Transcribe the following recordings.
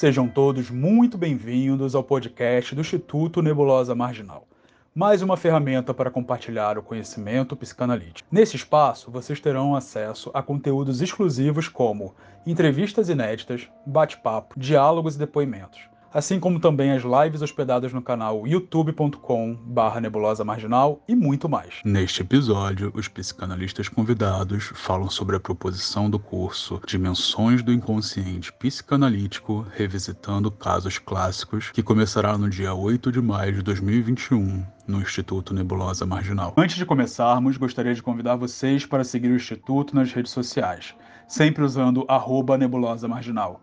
Sejam todos muito bem-vindos ao podcast do Instituto Nebulosa Marginal. Mais uma ferramenta para compartilhar o conhecimento psicanalítico. Nesse espaço, vocês terão acesso a conteúdos exclusivos como entrevistas inéditas, bate-papo, diálogos e depoimentos assim como também as lives hospedadas no canal youtube.com/barra nebulosa marginal e muito mais. Neste episódio, os psicanalistas convidados falam sobre a proposição do curso Dimensões do Inconsciente Psicanalítico, revisitando casos clássicos, que começará no dia 8 de maio de 2021 no Instituto Nebulosa Marginal. Antes de começarmos, gostaria de convidar vocês para seguir o Instituto nas redes sociais, sempre usando arroba nebulosa marginal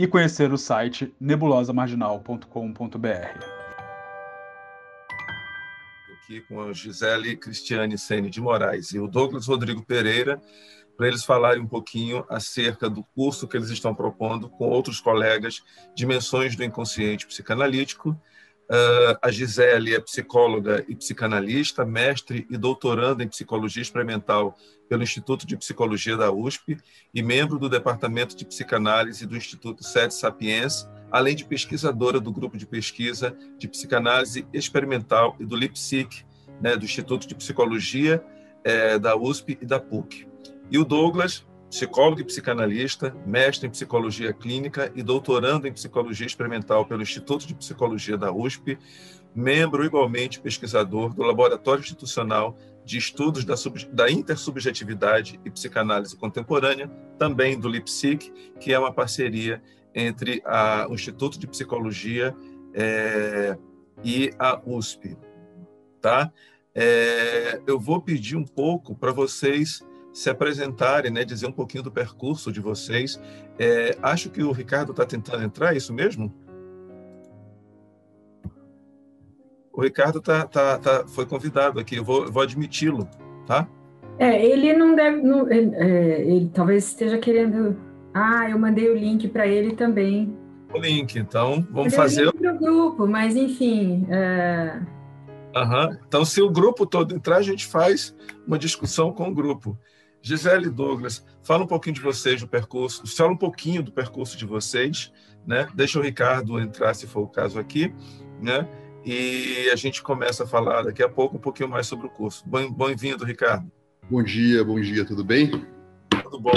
e conhecer o site nebulosamarginal.com.br. Aqui com a Gisele Cristiane Sene de Moraes e o Douglas Rodrigo Pereira, para eles falarem um pouquinho acerca do curso que eles estão propondo com outros colegas, Dimensões do Inconsciente Psicanalítico, Uh, a Gisele é psicóloga e psicanalista, mestre e doutoranda em psicologia experimental pelo Instituto de Psicologia da USP e membro do Departamento de Psicanálise do Instituto Sete Sapiens, além de pesquisadora do grupo de pesquisa de psicanálise experimental e do LIPSIC, né, do Instituto de Psicologia é, da USP e da PUC. E o Douglas psicólogo e psicanalista, mestre em psicologia clínica e doutorando em psicologia experimental pelo Instituto de Psicologia da USP, membro igualmente pesquisador do Laboratório Institucional de Estudos da, Sub, da Intersubjetividade e Psicanálise Contemporânea, também do LIPSIC, que é uma parceria entre a, o Instituto de Psicologia é, e a USP. Tá? É, eu vou pedir um pouco para vocês se apresentarem, né, dizer um pouquinho do percurso de vocês. É, acho que o Ricardo está tentando entrar, é isso mesmo? O Ricardo tá, tá, tá, foi convidado aqui, eu vou, vou admiti-lo, tá? É, ele não deve, não, ele, é, ele, talvez esteja querendo. Ah, eu mandei o link para ele também. O link, então vamos fazer. O grupo, mas enfim. É... Uhum. Então, se o grupo todo entrar, a gente faz uma discussão com o grupo. Gisele Douglas, fala um pouquinho de vocês, do percurso, fala um pouquinho do percurso de vocês, né? Deixa o Ricardo entrar, se for o caso aqui, né? E a gente começa a falar daqui a pouco um pouquinho mais sobre o curso. Bem-vindo, Ricardo. Bom dia, bom dia, tudo bem? Tudo bom.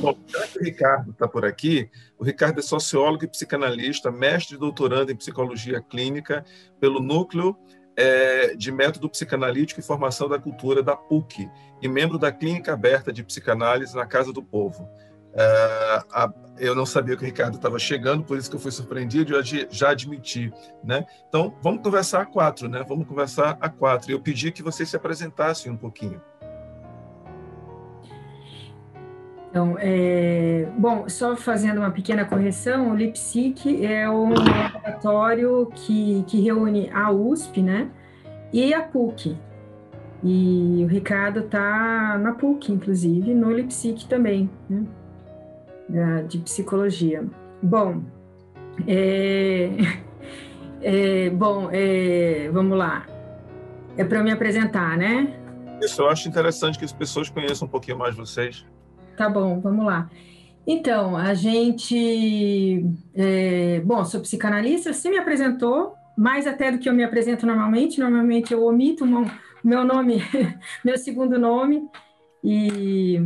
Bom, já que o Ricardo está por aqui, o Ricardo é sociólogo e psicanalista, mestre e doutorando em psicologia clínica pelo Núcleo é, de Método Psicanalítico e Formação da Cultura da PUC e membro da Clínica Aberta de Psicanálise na Casa do Povo. É, a, eu não sabia que o Ricardo estava chegando, por isso que eu fui surpreendido e já, admiti. Né? Então, vamos conversar a quatro, né? Vamos conversar a quatro. Eu pedi que vocês se apresentassem um pouquinho. Então, é, bom, só fazendo uma pequena correção, o LIPSIC é um laboratório que, que reúne a USP, né, e a PUC. E o Ricardo está na PUC, inclusive, no LIPSIC também, né, de psicologia. Bom, é, é, bom, é, vamos lá. É para me apresentar, né? Isso, eu acho interessante que as pessoas conheçam um pouquinho mais vocês. Tá bom, vamos lá. Então, a gente. É, bom, sou psicanalista, você me apresentou, mais até do que eu me apresento normalmente. Normalmente eu omito o meu nome, meu segundo nome, e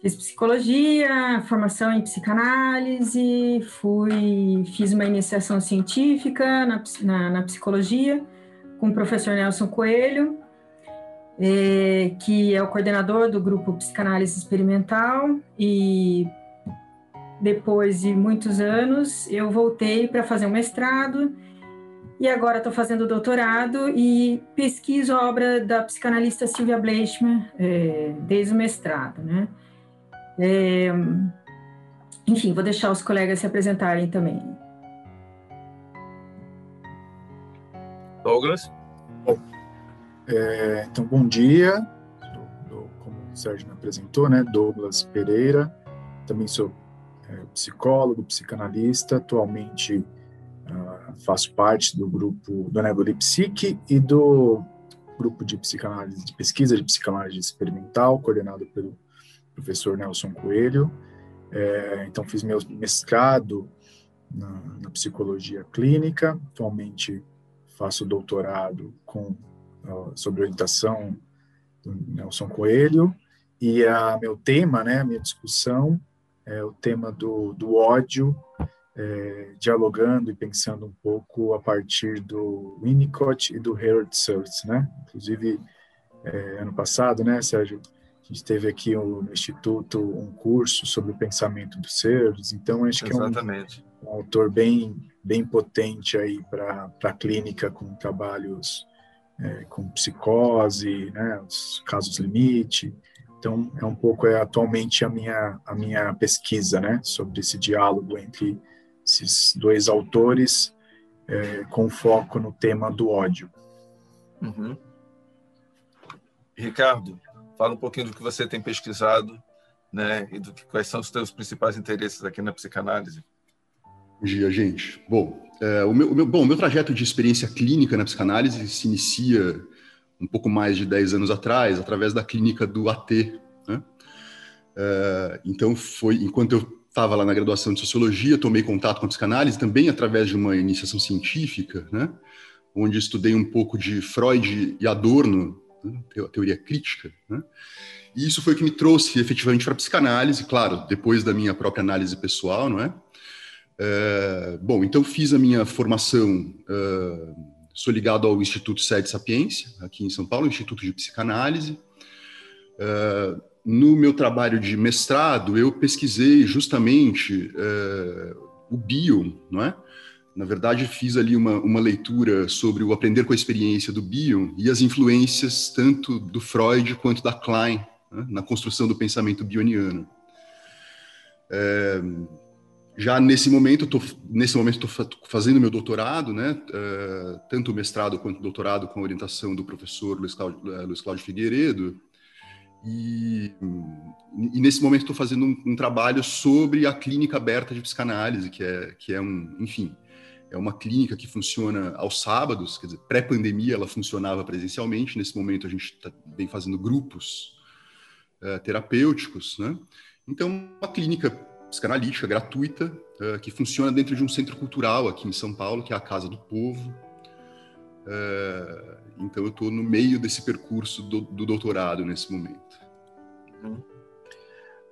fiz psicologia, formação em psicanálise, fui, fiz uma iniciação científica na, na, na psicologia com o professor Nelson Coelho é, que é o coordenador do grupo Psicanálise Experimental, e depois de muitos anos eu voltei para fazer um mestrado e agora estou fazendo doutorado e pesquiso a obra da psicanalista Silvia Bleichmann é, desde o mestrado, né? É, enfim, vou deixar os colegas se apresentarem também. Douglas? É, então, bom dia. como o Sérgio me apresentou, né? Douglas Pereira. Também sou é, psicólogo, psicanalista. Atualmente uh, faço parte do grupo do Nebula Psique e do grupo de psicanálise, de pesquisa de psicanálise experimental, coordenado pelo professor Nelson Coelho. É, então, fiz meu mestrado na, na, psicologia clínica, atualmente faço doutorado com, sobre orientação do Nelson Coelho, e a meu tema, né, a minha discussão é o tema do, do ódio, é, dialogando e pensando um pouco a partir do Winnicott e do Harold Schultz, né? Inclusive, é, ano passado, né, Sérgio, a gente teve aqui no Instituto um curso sobre o pensamento do Sears, então acho que Exatamente. é um, um autor bem, bem potente aí para a clínica com trabalhos é, com psicose, né, os casos limite. Então é um pouco é atualmente a minha a minha pesquisa, né, sobre esse diálogo entre esses dois autores é, com foco no tema do ódio. Uhum. Ricardo, Fala um pouquinho do que você tem pesquisado, né, e do que, quais são os seus principais interesses aqui na psicanálise. Bom dia, gente. Bom, é, o, meu, o meu, bom, o meu trajeto de experiência clínica na psicanálise se inicia um pouco mais de 10 anos atrás, através da clínica do AT. Né? É, então, foi enquanto eu estava lá na graduação de sociologia, tomei contato com a psicanálise também através de uma iniciação científica, né? onde estudei um pouco de Freud e Adorno né? teoria crítica. Né? E isso foi o que me trouxe efetivamente para a psicanálise, claro, depois da minha própria análise pessoal, não é? É bom, então fiz a minha formação, é, sou ligado ao Instituto Sede Sapiência, aqui em São Paulo, Instituto de Psicanálise. É, no meu trabalho de mestrado, eu pesquisei justamente o bio, não é? Na verdade, fiz ali uma, uma leitura sobre o aprender com a experiência do Bion e as influências tanto do Freud quanto da Klein né, na construção do pensamento bioniano. É, já nesse momento, tô, nesse momento estou fazendo meu doutorado, né, é, tanto mestrado quanto doutorado com orientação do professor Luiz Cláudio, é, Luiz Cláudio Figueiredo, e, e, nesse momento estou fazendo um, um, trabalho sobre a clínica aberta de psicanálise, que é, que é um, enfim, é uma clínica que funciona aos sábados, quer dizer, pré-pandemia ela funcionava presencialmente, nesse momento a gente tá, vem fazendo grupos uh, terapêuticos, né? Então, uma clínica psicanalítica gratuita uh, que funciona dentro de um centro cultural aqui em São Paulo, que é a Casa do Povo. Uh, então, eu estou no meio desse percurso do, do doutorado nesse momento. Uhum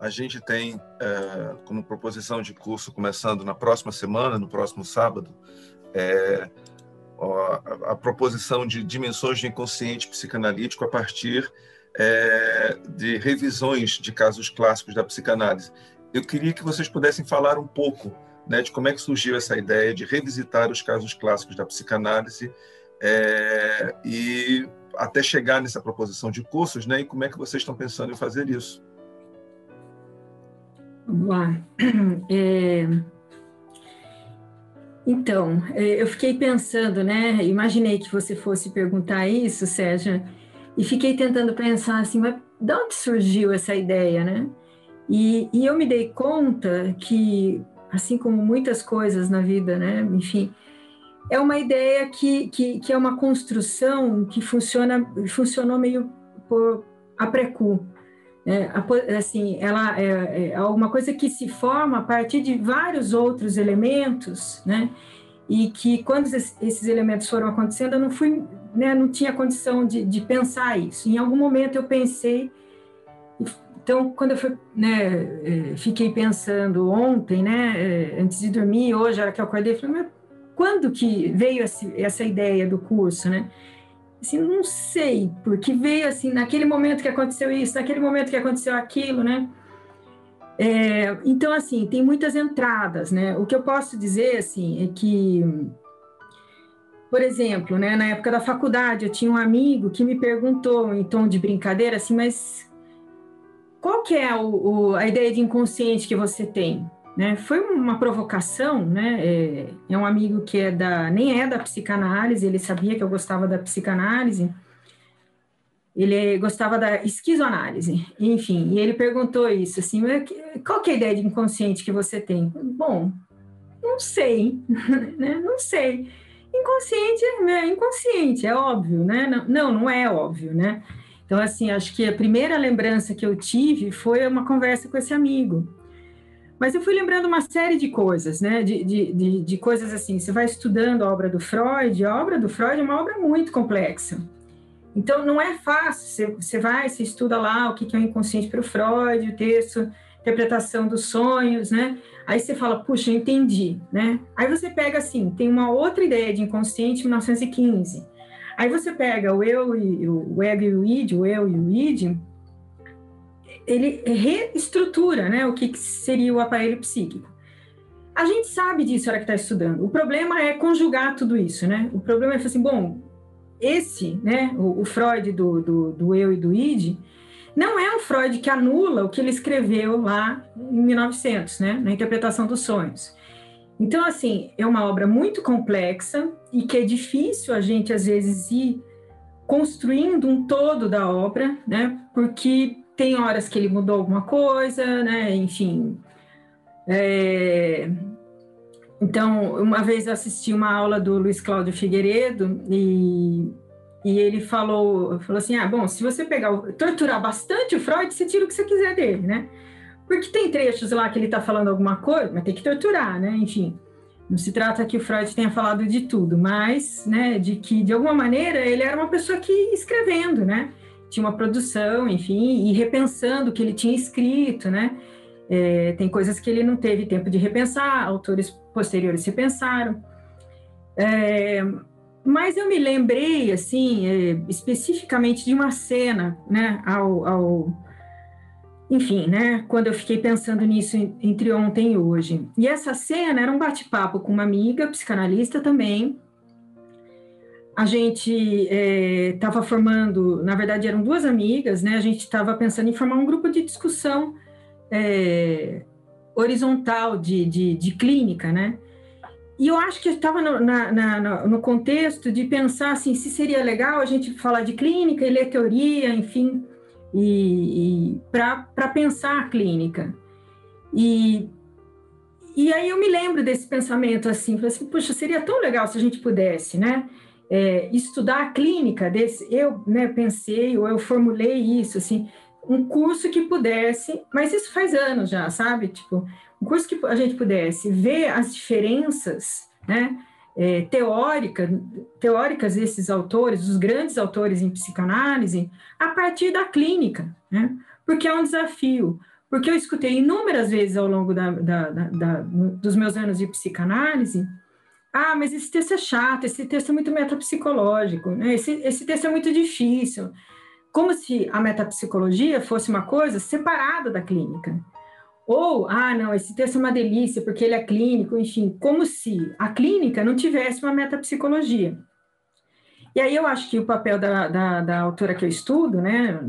a gente tem é, como proposição de curso, começando na próxima semana, no próximo sábado, é, a, a, proposição de dimensões de inconsciente psicanalítico a partir é, de revisões de casos clássicos da psicanálise. Eu queria que vocês pudessem falar um pouco né, de como é que surgiu essa ideia de revisitar os casos clássicos da psicanálise é, e até chegar nessa proposição de cursos, né, e como é que vocês estão pensando em fazer isso. Vamos lá. É... Então, é, eu fiquei pensando, né? Imaginei que você fosse perguntar isso, Sérgio, e fiquei tentando pensar assim, mas de onde surgiu essa ideia, né? E, e eu me dei conta que, assim como muitas coisas na vida, né? Enfim, é uma ideia que, que, que é uma construção que funciona, funcionou meio por a precu. É, assim, ela é, é alguma coisa que se forma a partir de vários outros elementos, né? E que quando esses elementos foram acontecendo, eu não fui, né, não tinha condição de, de pensar isso. Em algum momento eu pensei, então quando eu fui, né, é, fiquei pensando ontem, né, é, antes de dormir, hoje, a hora que eu acordei, eu falei, mas quando que veio essa ideia do curso, né? assim, não sei, porque veio assim, naquele momento que aconteceu isso, naquele momento que aconteceu aquilo, né? É, então, assim, tem muitas entradas, né? O que eu posso dizer, assim, é que, por exemplo, né, na época da faculdade, eu tinha um amigo que me perguntou, em tom de brincadeira, assim, mas qual que é o, o, a ideia de inconsciente que você tem? Né? Foi uma provocação, né? É, é, um amigo que é da, nem é da psicanálise, ele sabia que eu gostava da psicanálise, ele gostava da esquizoanálise, enfim, e ele perguntou isso, assim, qual que é a ideia de inconsciente que você tem? Bom, não sei, né? Não sei. Inconsciente é inconsciente, é óbvio, né? Não, não, não é óbvio, né? Então, assim, acho que a primeira lembrança que eu tive foi uma conversa com esse amigo. Mas eu fui lembrando uma série de coisas, né? De, de, de, de, coisas assim. Você vai estudando a obra do Freud, a obra do Freud é uma obra muito complexa. Então, não é fácil. Você, você vai, você estuda lá o que é o inconsciente para o Freud, o texto, interpretação dos sonhos, né? Aí você fala, puxa, eu entendi, né? Aí você pega assim, tem uma outra ideia de inconsciente 1915. Aí você pega o eu e o ego e o id, o eu e o id, ele reestrutura né, o que seria o aparelho psíquico. A gente sabe disso na hora que está estudando. O problema é conjugar tudo isso, né? O problema é assim, bom, esse, né, o, o Freud do, do, do, eu e do id, não é um Freud que anula o que ele escreveu lá em 1900, né, na interpretação dos sonhos. Então, assim, é uma obra muito complexa e que é difícil a gente, às vezes, ir construindo um todo da obra, né, porque tem horas que ele mudou alguma coisa, né? Enfim. É... Então, uma vez eu assisti uma aula do Luiz Cláudio Figueiredo e, e ele falou, falou assim: ah, bom, se você pegar, torturar bastante o Freud, você tira o que você quiser dele, né? Porque tem trechos lá que ele está falando alguma coisa, mas tem que torturar, né? Enfim, não se trata que o Freud tenha falado de tudo, mas, né, de que de alguma maneira ele era uma pessoa que escrevendo, né? tinha uma produção, enfim, e repensando o que ele tinha escrito, né? É, tem coisas que ele não teve tempo de repensar, autores posteriores repensaram. É, mas eu me lembrei, assim, é, especificamente de uma cena, né, ao, ao, enfim, né, quando eu fiquei pensando nisso entre ontem e hoje. E essa cena era um bate-papo com uma amiga, psicanalista também, a gente estava é, formando, na verdade eram duas amigas, né? A gente estava pensando em formar um grupo de discussão é, horizontal de, de, de, clínica, né? E eu acho que estava no, no contexto de pensar assim, se seria legal a gente falar de clínica e ler teoria, enfim, e, e para pensar a clínica. E, e aí eu me lembro desse pensamento assim, falei assim, puxa, seria tão legal se a gente pudesse, né? é, estudar a clínica desse, eu né, pensei ou eu formulei isso, assim, um curso que pudesse, mas isso faz anos já, sabe? Tipo, um curso que a gente pudesse ver as diferenças, né? É, teórica, teóricas desses autores, os grandes autores em psicanálise, a partir da clínica, né? Porque é um desafio. Porque eu escutei inúmeras vezes ao longo da, da, da, dos meus anos de psicanálise ah, mas esse texto é chato, esse texto é muito metapsicológico, né? esse, esse texto é muito difícil. Como se a metapsicologia fosse uma coisa separada da clínica. Ou, ah, não, esse texto é uma delícia porque ele é clínico, enfim, como se a clínica não tivesse uma metapsicologia. E aí eu acho que o papel da, da, da autora que eu estudo, né,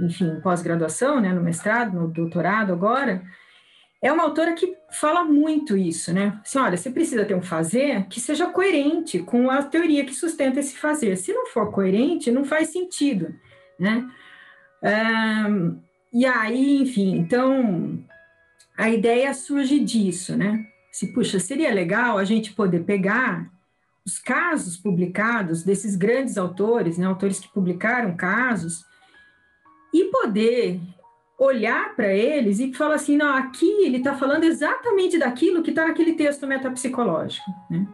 enfim, pós-graduação, né, no mestrado, no doutorado agora, é uma autora que fala muito isso, né? Assim, olha, você precisa ter um fazer que seja coerente com a teoria que sustenta esse fazer. Se não for coerente, não faz sentido, né? Um, e aí, enfim, então a ideia surge disso, né? Se, puxa, seria legal a gente poder pegar os casos publicados desses grandes autores, né, autores que publicaram casos, e poder olhar para eles e falar assim, não, aqui ele está falando exatamente daquilo que está naquele texto metapsicológico. Né?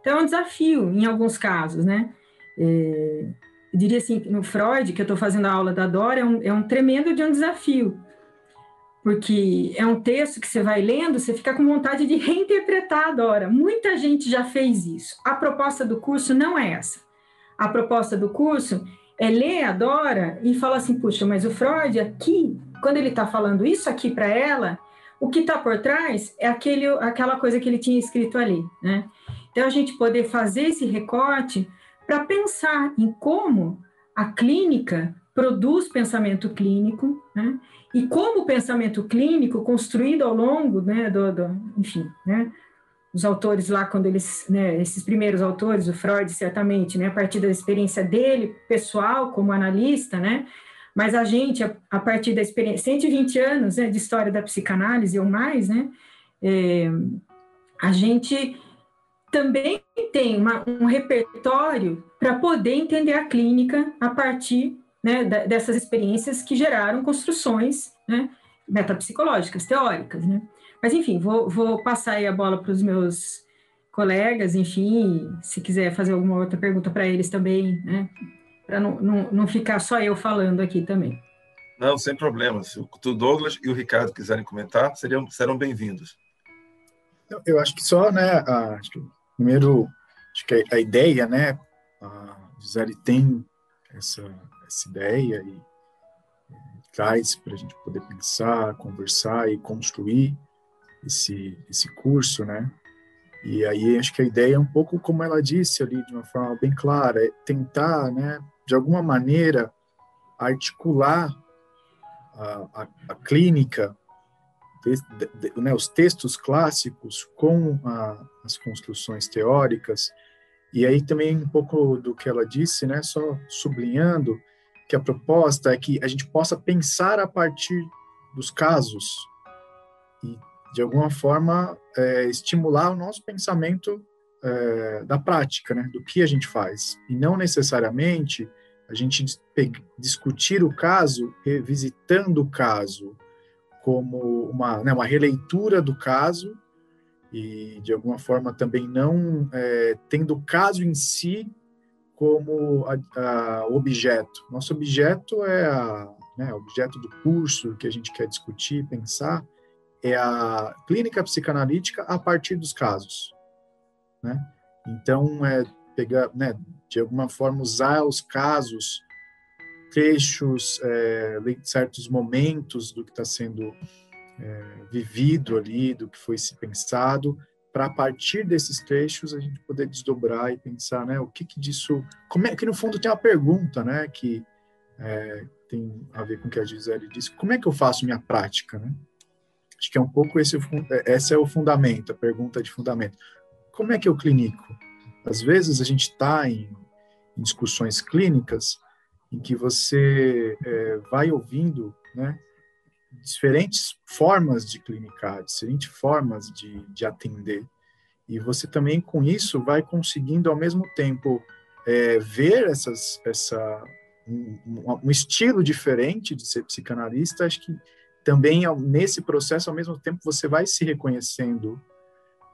Então, é um desafio em alguns casos, né? É, eu diria assim, no Freud, que eu estou fazendo a aula da Dora, é um, é um tremendo de um desafio, porque é um texto que você vai lendo, você fica com vontade de reinterpretar a Dora. Muita gente já fez isso. A proposta do curso não é essa. A proposta do curso é ler a Dora e falar assim, puxa, mas o Freud aqui quando ele está falando isso aqui para ela, o que está por trás é aquele, aquela coisa que ele tinha escrito ali, né? Então, a gente poder fazer esse recorte para pensar em como a clínica produz pensamento clínico, né? E como o pensamento clínico, construído ao longo, né, do, do enfim, né, os autores lá, quando eles, né, esses primeiros autores, o Freud, certamente, né, a partir da experiência dele, pessoal, como analista, né, mas a gente, a, a partir da experiência, 120 anos né, de história da psicanálise ou mais, né, é, a gente também tem uma, um repertório para poder entender a clínica a partir né, dessas experiências que geraram construções né, metapsicológicas, teóricas. Né? Mas, enfim, vou, vou passar aí a bola para os meus colegas, enfim, se quiser fazer alguma outra pergunta para eles também, né? Para não, não, não ficar só eu falando aqui também. Não, sem problema. Se o Douglas e o Ricardo quiserem comentar, seriam, serão bem-vindos. Eu acho que só, né, a, acho que, primeiro, acho que a, a ideia, né, a Gisele tem essa, essa ideia e, e traz para a gente poder pensar, conversar e construir esse, esse curso, né? E aí acho que a ideia é um pouco como ela disse ali, de uma forma bem clara, é tentar, né, de alguma maneira, articular a, a, a clínica, de, de, né, os textos clássicos com a, as construções teóricas, e aí também um pouco do que ela disse, né, só sublinhando que a proposta é que a gente possa pensar a partir dos casos e de alguma forma, é, estimular o nosso pensamento é, da prática, né, do que a gente faz. E não necessariamente a gente discutir o caso revisitando o caso como uma, né, uma releitura do caso e, de alguma forma, também não é, tendo o caso em si como o objeto. Nosso objeto é a, né, objeto do curso que a gente quer discutir, pensar, é a clínica psicanalítica a partir dos casos, né? Então, é pegar, né, de alguma forma usar os casos, trechos, é, certos momentos do que está sendo é, vivido ali, do que foi se pensado, para a partir desses trechos a gente poder desdobrar e pensar, né, o que que disso, como é que no fundo tem uma pergunta, né, que é, tem a ver com o que a Gisele disse, como é que eu faço minha prática, né? Acho que é um pouco esse, é, esse é o fundamento, a pergunta de fundamento. Como é que eu clinico? Às vezes a gente está em, em, discussões clínicas em que você é, vai ouvindo, né, diferentes formas de clinicar, diferentes formas de, de atender. E você também, com isso, vai conseguindo, ao mesmo tempo, é, ver essas, essa, um, um, estilo diferente de ser psicanalista. Acho que também nesse processo, ao mesmo tempo, você vai se reconhecendo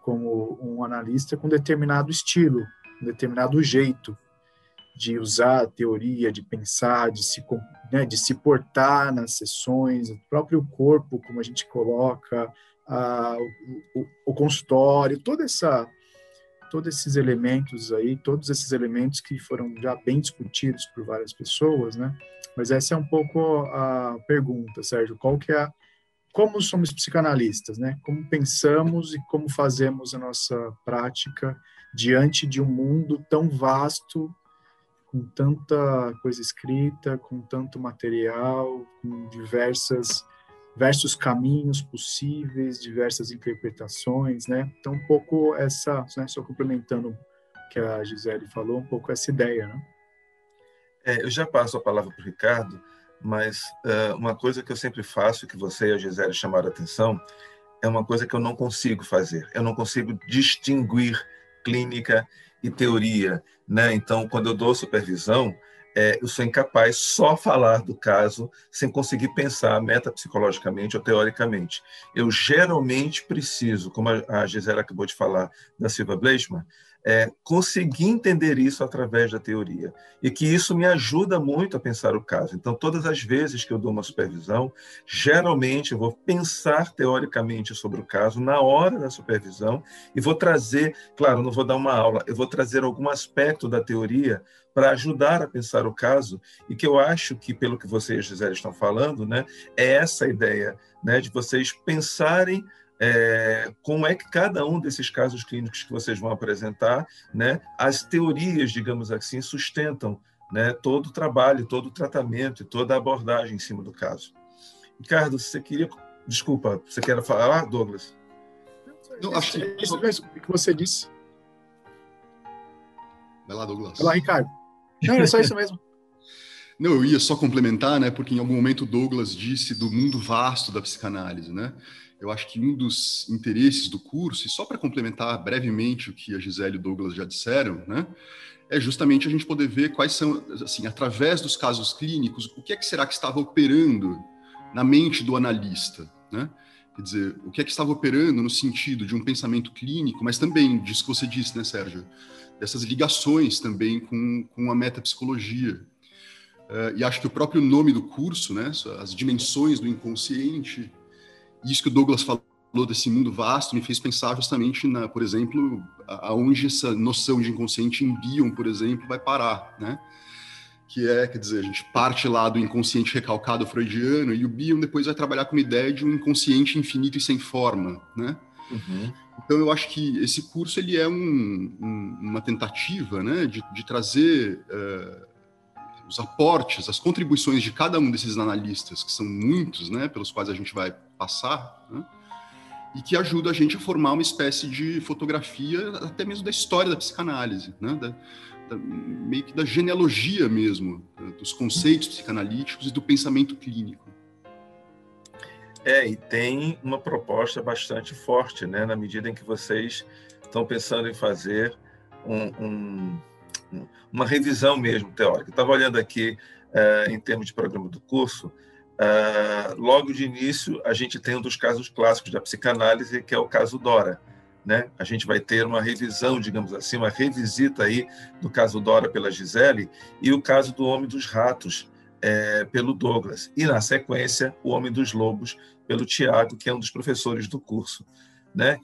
como um analista com determinado estilo, um determinado jeito de usar a teoria, de pensar, de se, né, de se portar nas sessões, o próprio corpo, como a gente coloca, a, o, o, consultório, toda essa, todos esses elementos aí, todos esses elementos que foram já bem discutidos por várias pessoas, né? Mas essa é um pouco a pergunta, Sérgio. Qual que é a, como somos psicanalistas, né? Como pensamos e como fazemos a nossa prática diante de um mundo tão vasto, com tanta coisa escrita, com tanto material, com diversas diversos caminhos possíveis, diversas interpretações, né? Então, um pouco essa, né, só complementando o que a Gisele falou, um pouco essa ideia, né? É, eu já passo a palavra para o Ricardo, mas uh, uma coisa que eu sempre faço, que você e a Gisele chamaram a atenção, é uma coisa que eu não consigo fazer. Eu não consigo distinguir clínica e teoria. Né? Então, quando eu dou supervisão, é, eu sou incapaz só falar do caso sem conseguir pensar metapsicologicamente ou teoricamente. Eu geralmente preciso, como a Gisela acabou de falar da Silva Bleichmann, é, conseguir entender isso através da teoria e que isso me ajuda muito a pensar o caso. Então, todas as vezes que eu dou uma supervisão, geralmente eu vou pensar teoricamente sobre o caso na hora da supervisão e vou trazer, claro, não vou dar uma aula, eu vou trazer algum aspecto da teoria para ajudar a pensar o caso e que eu acho que, pelo que vocês, Gisele, estão falando, né, é essa ideia né, de vocês pensarem é, como é que cada um desses casos clínicos que vocês vão apresentar, né, as teorias, digamos assim, sustentam né, todo o trabalho, todo o tratamento e toda a abordagem em cima do caso. Ricardo, você queria. Desculpa, você quer falar, Douglas? Não, acho que... Isso mesmo que você disse. Vai lá, Douglas. Vai lá, Ricardo. Não, é só isso mesmo. Não, eu ia só complementar, né? Porque em algum momento Douglas disse do mundo vasto da psicanálise, né? eu acho que um dos interesses do curso, e só para complementar brevemente o que a Gisele e o Douglas já disseram, né, é justamente a gente poder ver quais são, assim, através dos casos clínicos, o que é que será que estava operando na mente do analista, né? Quer dizer, o que é que estava operando no sentido de um pensamento clínico, mas também disso que você disse, né, Sérgio? Dessas ligações também com, com a metapsicologia. Uh, e acho que o próprio nome do curso, né, as dimensões do inconsciente, isso que o Douglas falou desse mundo vasto me fez pensar justamente na, por exemplo, aonde essa noção de inconsciente em Bion, por exemplo, vai parar, né? Que é, quer dizer, a gente parte lá do inconsciente recalcado freudiano e o Bion depois vai trabalhar com uma ideia de um inconsciente infinito e sem forma, né? Uhum. Então eu acho que esse curso ele é um, um, uma tentativa, né, de, de trazer uh, os aportes, as contribuições de cada um desses analistas, que são muitos, né, pelos quais a gente vai passar, né, e que ajuda a gente a formar uma espécie de fotografia até mesmo da história da psicanálise, né, da, da, meio que da genealogia mesmo, dos conceitos psicanalíticos e do pensamento clínico. É, e tem uma proposta bastante forte, né, na medida em que vocês estão pensando em fazer um, um uma revisão mesmo teórica. Estava olhando aqui uh, em termos de programa do curso, uh, logo de início a gente tem um dos casos clássicos da psicanálise, que é o caso Dora. Né? A gente vai ter uma revisão, digamos assim, uma revisita aí do caso Dora pela Gisele e o caso do Homem dos Ratos é, pelo Douglas. E, na sequência, o Homem dos Lobos pelo Tiago, que é um dos professores do curso. Né?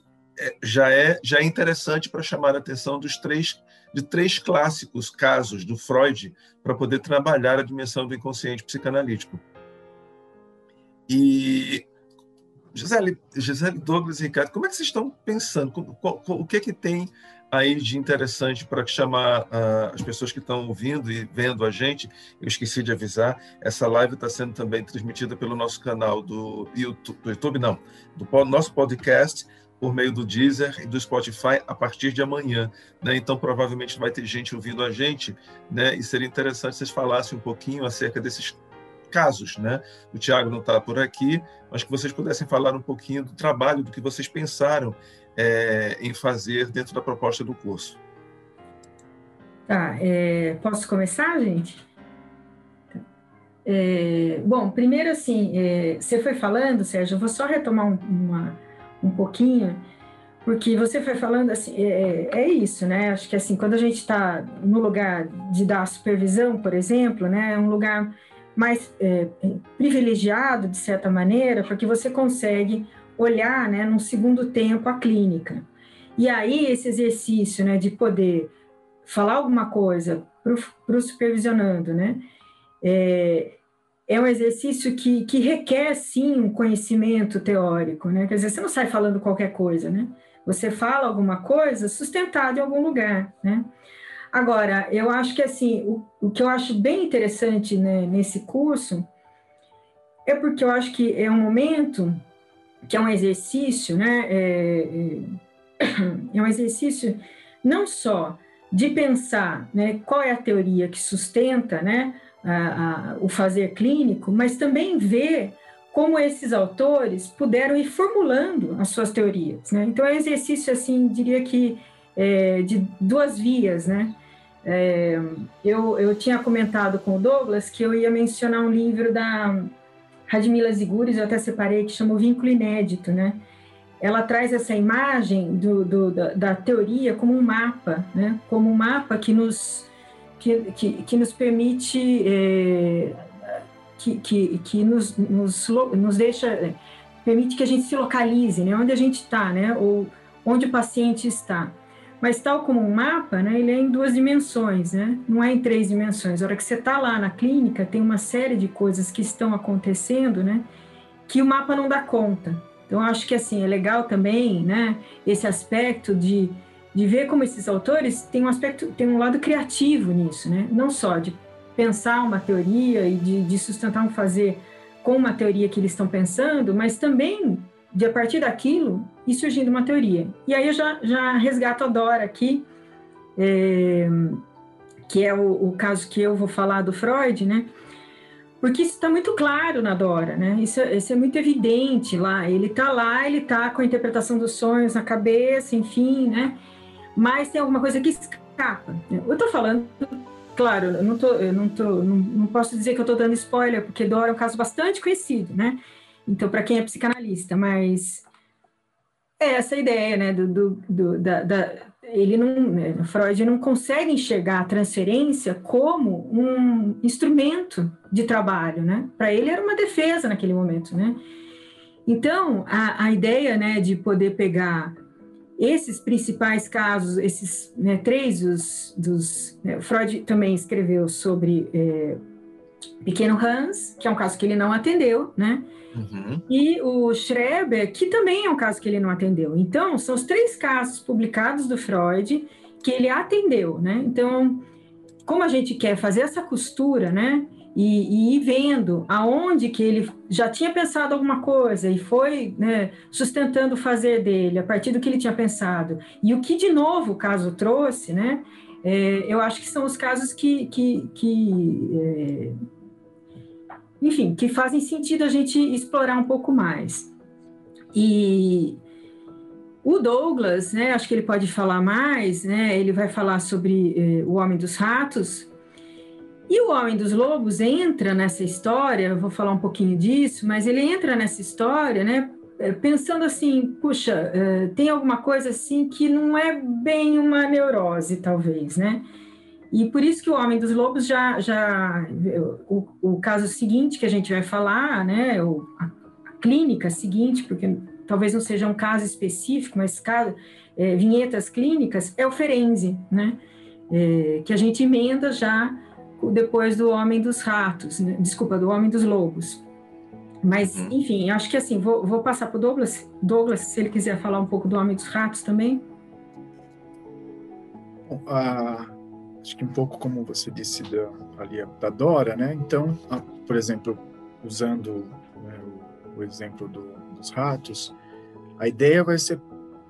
Já, é, já é interessante para chamar a atenção dos três de três clássicos casos do Freud para poder trabalhar a dimensão do inconsciente psicanalítico. E Gisele, Gisele Douglas e Ricardo, como é que vocês estão pensando? o que é que tem aí de interessante para chamar uh, as pessoas que estão ouvindo e vendo a gente? Eu esqueci de avisar, essa live está sendo também transmitida pelo nosso canal do YouTube, do YouTube não, do nosso podcast por meio do Deezer e do Spotify a partir de amanhã. Né? Então, provavelmente vai ter gente ouvindo a gente, né? e seria interessante vocês falassem um pouquinho acerca desses casos. Né? O Tiago não está por aqui, mas que vocês pudessem falar um pouquinho do trabalho, do que vocês pensaram é, em fazer dentro da proposta do curso. Tá, é, posso começar, gente? É, bom, primeiro assim, é, você foi falando, Sérgio, eu vou só retomar um, uma um pouquinho, porque você foi falando assim, é, é isso, né? Acho que assim, quando a gente está no lugar de dar supervisão, por exemplo, né, é um lugar mais é, privilegiado, de certa maneira, porque você consegue olhar, né, num segundo tempo a clínica. E aí, esse exercício, né, de poder falar alguma coisa para o supervisionando, né, é, é um exercício que, que requer, sim, um conhecimento teórico, né? Quer dizer, você não sai falando qualquer coisa, né? Você fala alguma coisa sustentado em algum lugar, né? Agora, eu acho que, assim, o, o que eu acho bem interessante né, nesse curso é porque eu acho que é um momento que é um exercício, né? É, é, é um exercício não só de pensar né, qual é a teoria que sustenta, né? O fazer clínico, mas também ver como esses autores puderam ir formulando as suas teorias. Né? Então, é um exercício, assim, diria que é, de duas vias, né? É, eu, eu tinha comentado com o Douglas que eu ia mencionar um livro da Radmila Ziguris, eu até separei, que chama o Vínculo Inédito, né? Ela traz essa imagem do, do da, da, teoria como um mapa, né? Como um mapa que nos que, que, que nos permite, é, que, que, que nos, nos, nos deixa, é, permite que a gente se localize, né, onde a gente está, né, ou onde o paciente está. Mas tal como um mapa, né, ele é em duas dimensões, né, não é em três dimensões. A hora que você está lá na clínica, tem uma série de coisas que estão acontecendo, né, que o mapa não dá conta. Então, acho que, assim, é legal também, né, esse aspecto de de ver como esses autores têm um aspecto, tem um lado criativo nisso, né? Não só de pensar uma teoria e de, de sustentar um fazer com uma teoria que eles estão pensando, mas também de a partir daquilo ir surgindo uma teoria. E aí eu já, já resgato a Dora aqui, é, que é o, o, caso que eu vou falar do Freud, né? Porque isso está muito claro na Dora, né? Isso, isso, é muito evidente lá. Ele está lá, ele está com a interpretação dos sonhos na cabeça, enfim, né? Mas tem alguma coisa que escapa. Eu estou falando, claro, eu não, tô, eu não, tô, não, não posso dizer que eu estou dando spoiler, porque Dora é um caso bastante conhecido, né? Então, para quem é psicanalista, mas é essa ideia, né, do, do, do da, da, ele não, Freud não consegue enxergar a transferência como um instrumento de trabalho, né? Para ele era uma defesa naquele momento, né? Então, a, a ideia, né, de poder pegar esses principais casos, esses né, três dos, dos né, Freud também escreveu sobre é, Pequeno Hans, que é um caso que ele não atendeu, né? Uhum. E o Schreber, que também é um caso que ele não atendeu. Então, são os três casos publicados do Freud que ele atendeu, né? Então, como a gente quer fazer essa costura, né? E, e ir vendo aonde que ele já tinha pensado alguma coisa e foi né, sustentando o fazer dele a partir do que ele tinha pensado. E o que de novo o caso trouxe, né? É, eu acho que são os casos que, que, que é, enfim, que fazem sentido a gente explorar um pouco mais. E o Douglas, né, acho que ele pode falar mais, né, ele vai falar sobre eh, o Homem dos Ratos, e o Homem dos Lobos entra nessa história, vou falar um pouquinho disso, mas ele entra nessa história, né, eh, pensando assim, puxa, eh, tem alguma coisa assim que não é bem uma neurose, talvez, né, e por isso que o Homem dos Lobos já, já o, o caso seguinte que a gente vai falar, né, o, a, a, clínica seguinte, porque talvez não seja um caso específico, mas caso, é, vinhetas clínicas, é o Ferenzi, né, é, que a gente emenda já depois do Homem dos Ratos, né, desculpa, do Homem dos Lobos. Mas, uhum. enfim, acho que assim, vou, vou passar para o Douglas, Douglas, se ele quiser falar um pouco do Homem dos Ratos também. Acho que um pouco como você disse da, ali da Dora, né? Então, por exemplo, usando né, o, o, exemplo do, dos ratos, a ideia vai ser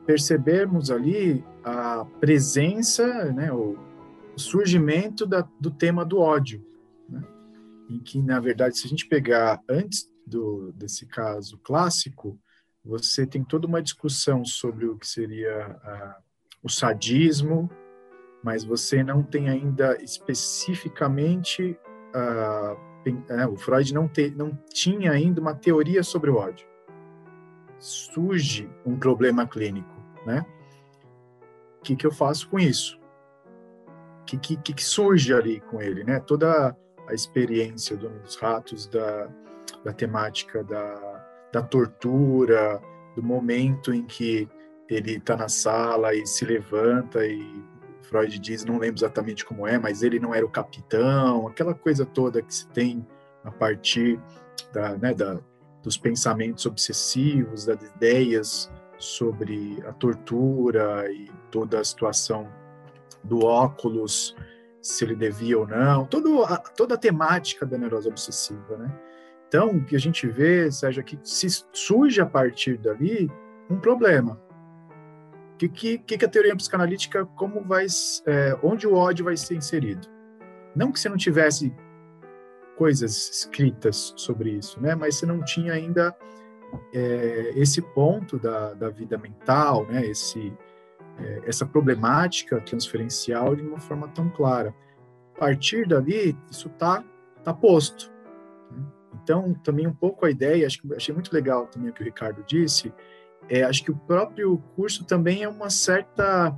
percebermos ali a presença, né, o, surgimento da, do tema do ódio, né? em que, na verdade, se a gente pegar antes do, desse caso clássico, você tem toda uma discussão sobre o que seria a, o sadismo, mas você não tem ainda especificamente uh, o Freud não, te, não tinha ainda uma teoria sobre o ódio. Surge um problema clínico, né? O que, que eu faço com isso? Que, que, que surge ali com ele, né? Toda a experiência dos ratos, da, da temática da, da tortura, do momento em que ele está na sala e se levanta e Freud diz, não lembro exatamente como é, mas ele não era o capitão, aquela coisa toda que se tem a partir da, né, da, dos pensamentos obsessivos, das ideias sobre a tortura e toda a situação do óculos, se ele devia ou não, todo a, toda a temática da neurose obsessiva, né? Então, o que a gente vê, Sérgio, é que se surge a partir dali um problema, que, que, que a teoria psicanalítica, como vai, é, onde o ódio vai ser inserido? Não que você não tivesse coisas escritas sobre isso, né? Mas você não tinha ainda é, esse ponto da, da vida mental, né? Esse, é, essa problemática transferencial de uma forma tão clara. A partir dali, isso está tá posto. Né? Então, também um pouco a ideia, acho que achei muito legal também o que o Ricardo disse, é, acho que o próprio curso também é uma certa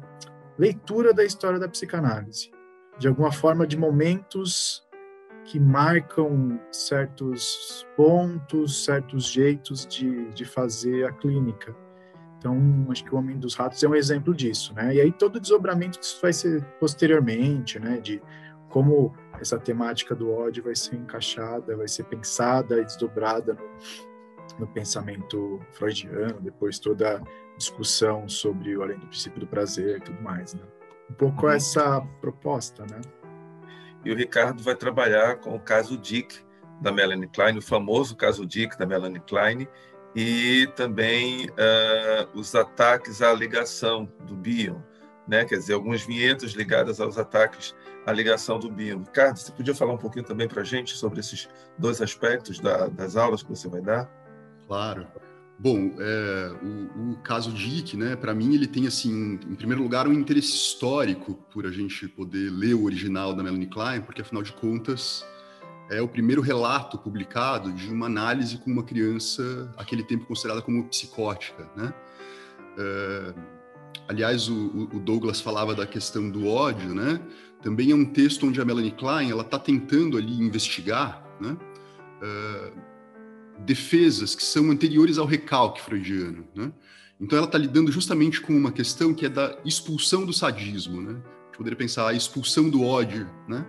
leitura da história da psicanálise, de alguma forma de momentos que marcam certos pontos, certos jeitos de, de fazer a clínica. Então, acho que o Homem dos Ratos é um exemplo disso, né? E aí todo o desdobramento disso vai ser posteriormente, né? De como essa temática do ódio vai ser encaixada, vai ser pensada e desdobrada no, no pensamento freudiano, depois toda a discussão sobre o além do princípio do prazer e tudo mais, né? Um pouco uhum. essa proposta, né? E o Ricardo vai trabalhar com o caso Dick da Melanie Klein, o famoso caso Dick da Melanie Klein, e também uh, os ataques à ligação do Bion, né? Quer dizer, algumas vinhetas ligadas aos ataques à ligação do Bion. Ricardo, você podia falar um pouquinho também para a gente sobre esses dois aspectos da, das aulas que você vai dar? Claro. Bom, é, o, o, caso Dick, né, para mim ele tem assim, em primeiro lugar, um interesse histórico por a gente poder ler o original da Melanie Klein, porque afinal de contas é o primeiro relato publicado de uma análise com uma criança, aquele tempo considerada como psicótica, né? É, aliás, o, o, Douglas falava da questão do ódio, né? Também é um texto onde a Melanie Klein ela está tentando ali investigar, né? É, defesas que são anteriores ao recalque freudiano, né? Então ela está lidando justamente com uma questão que é da expulsão do sadismo, né? A gente poderia pensar a expulsão do ódio, né?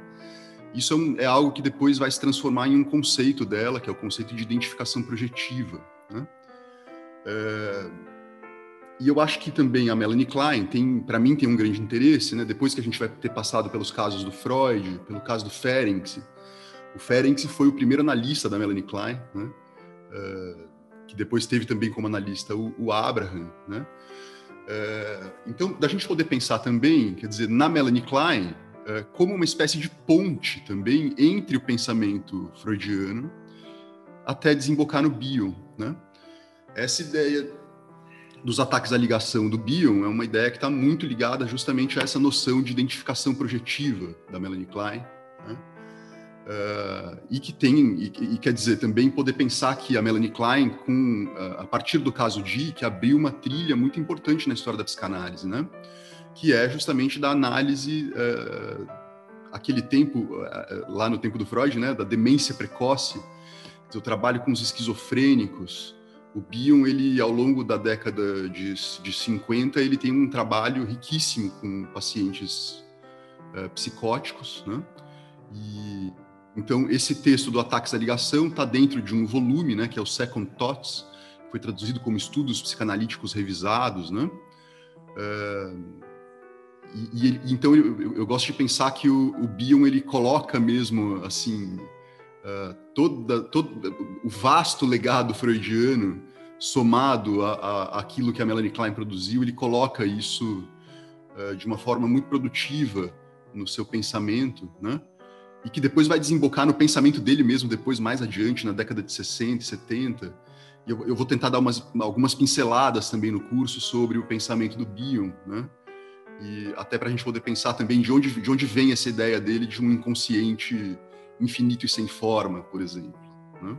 Isso é, um, é, algo que depois vai se transformar em um conceito dela, que é o conceito de identificação projetiva. Né? É, e eu acho que também a Melanie Klein tem, para mim, tem um grande interesse, né? Depois que a gente vai ter passado pelos casos do Freud, pelo caso do Ferenczi, o Ferenczi foi o primeiro analista da Melanie Klein, né? É, que depois teve também como analista o, o Abraham, né? É, então, da gente poder pensar também, quer dizer, na Melanie Klein, é, como uma espécie de ponte também entre o pensamento freudiano até desembocar no Bion, né? Essa ideia dos ataques à ligação do Bion é uma ideia que está muito ligada justamente a essa noção de identificação projetiva da Melanie Klein, né? Uh, e que tem e, e, quer dizer também poder pensar que a Melanie Klein com uh, a partir do caso de que abriu uma trilha muito importante na história da psicanálise, né? Que é justamente da análise uh, aquele tempo uh, lá no tempo do Freud, né, da demência precoce. Eu trabalho com os esquizofrênicos. O Bion, ele ao longo da década de, de 50, ele tem um trabalho riquíssimo com pacientes uh, psicóticos, né? E então esse texto do Ataques à Ligação está dentro de um volume, né, que é o Second Thoughts, foi traduzido como Estudos Psicanalíticos Revisados, né? Uh, e, então eu, eu, eu, gosto de pensar que o, o Bion ele coloca mesmo assim uh, toda, todo o vasto legado freudiano somado a, a, aquilo que a Melanie Klein produziu, ele coloca isso uh, de uma forma muito produtiva no seu pensamento, né? E que depois vai desembocar no pensamento dele mesmo depois mais adiante na década de 60 e 70. E eu, eu vou tentar dar umas, algumas pinceladas também no curso sobre o pensamento do Bion, né? E até para a gente poder pensar também de onde, de onde vem essa ideia dele de um inconsciente infinito e sem forma, por exemplo. Né?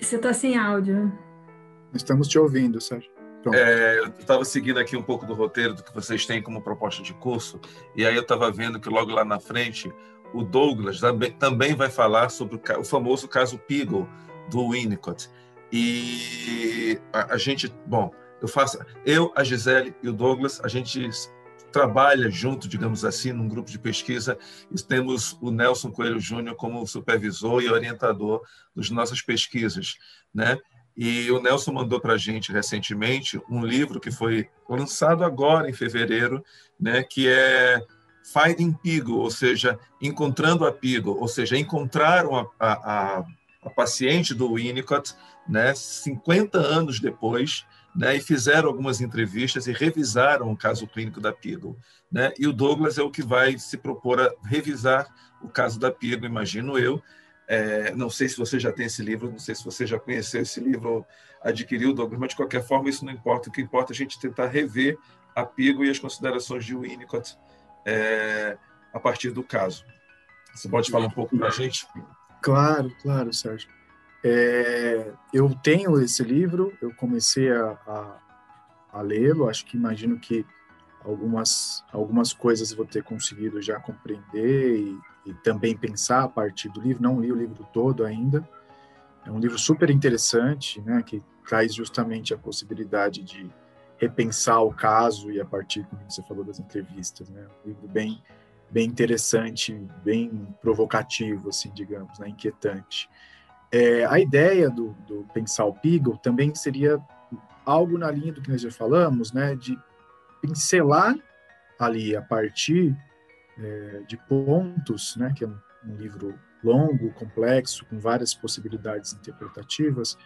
Você está sem áudio. Estamos te ouvindo, Sérgio. É, eu estava seguindo aqui um pouco do roteiro do que vocês têm como proposta de curso, e aí eu estava vendo que logo lá na frente o Douglas também vai falar sobre o, o famoso caso Peagle do Winnicott. E a, a, gente, bom, eu faço, eu, a Gisele e o Douglas, a gente trabalha junto, digamos assim, num grupo de pesquisa e temos o Nelson Coelho Júnior como supervisor e orientador das nossas pesquisas, né? E o Nelson mandou para a gente recentemente um livro que foi lançado agora em fevereiro, né? Que é Finding Pigo, ou seja, encontrando a Pigo, ou seja, encontraram a, a, a paciente do Winnicott né, 50 anos depois, né, e fizeram algumas entrevistas e revisaram o caso clínico da Pigo. Né? E o Douglas é o que vai se propor a revisar o caso da Pigo, imagino eu. É, não sei se você já tem esse livro, não sei se você já conheceu esse livro, adquiriu, Douglas, mas de qualquer forma isso não importa. O que importa é a gente tentar rever a Pigo e as considerações de Winnicott é, a partir do caso. Você pode falar um pouco para a gente? Claro, claro, Sérgio. É, eu tenho esse livro, eu comecei a, a, a lê-lo, acho que imagino que algumas, algumas coisas vou ter conseguido já compreender e, e, também pensar a partir do livro. Não li o livro todo ainda. É um livro super interessante, né, que traz justamente a possibilidade de repensar o caso e a partir, como você falou, das entrevistas. Né, um livro bem, bem interessante, bem provocativo, assim, digamos, né, inquietante. É, a ideia do, do, pensar o Peagle também seria algo na linha do que nós já falamos, né, de pincelar ali a partir é, de pontos, né, que é um, um, livro longo, complexo, com várias possibilidades interpretativas,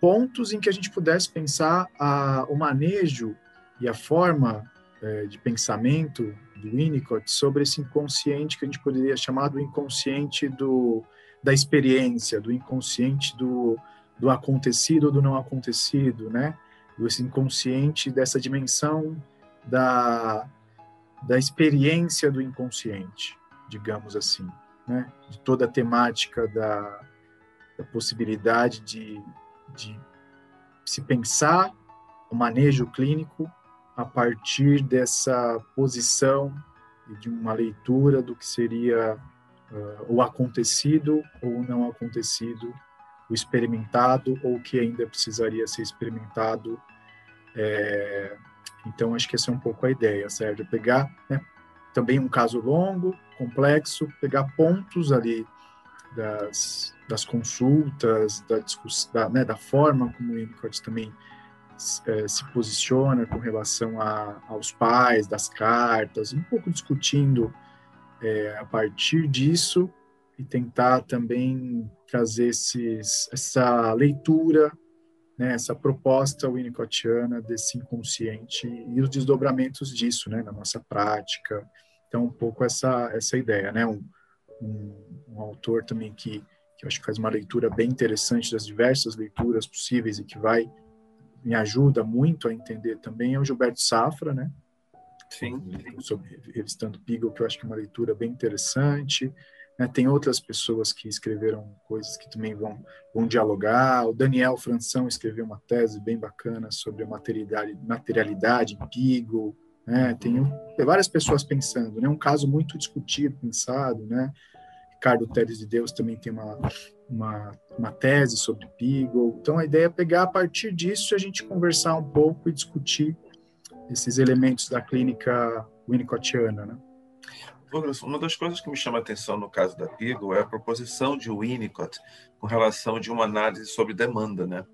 pontos em que a gente pudesse pensar a, o manejo e a forma é, de pensamento do Winnicott sobre esse inconsciente que a gente poderia chamar do inconsciente do da experiência, do inconsciente do, do acontecido do não acontecido, né? Esse inconsciente dessa dimensão da, da experiência do inconsciente, digamos assim, né? de toda a temática da, da possibilidade de, de se pensar o manejo clínico a partir dessa posição e de uma leitura do que seria uh, o acontecido ou não acontecido, o experimentado ou o que ainda precisaria ser experimentado. É, então, acho que essa é um pouco a ideia, Sérgio, pegar né, também um caso longo, complexo, pegar pontos ali das, das consultas, da, da, né, da forma como o Winnicott também é, se posiciona com relação a, aos pais, das cartas, um pouco discutindo é, a partir disso e tentar também trazer esses, essa leitura, né, essa proposta winnicottiana desse inconsciente e os desdobramentos disso né, na nossa prática. Então, um pouco essa, essa ideia, né? Um, um, um autor também que, que eu acho que faz uma leitura bem interessante das diversas leituras possíveis e que vai me ajuda muito a entender também é o Gilberto Safra, né? Sim. Sobre Revistando Beagle, que eu acho que é uma leitura bem interessante. Né? Tem outras pessoas que escreveram coisas que também vão, vão dialogar. O Daniel Franção escreveu uma tese bem bacana sobre a materialidade, materialidade Beagle. Né? Tem, tem várias pessoas pensando, né? Um caso muito discutido, pensado, né? Ricardo Teres de Deus também tem uma, uma, uma tese sobre Beagle. Então, a ideia é pegar a partir disso e a gente conversar um pouco e discutir esses elementos da clínica winnicottiana, né? Douglas, uma das coisas que me chama a atenção no caso da Beagle é a proposição de Winnicott com relação de uma análise sobre demanda, né?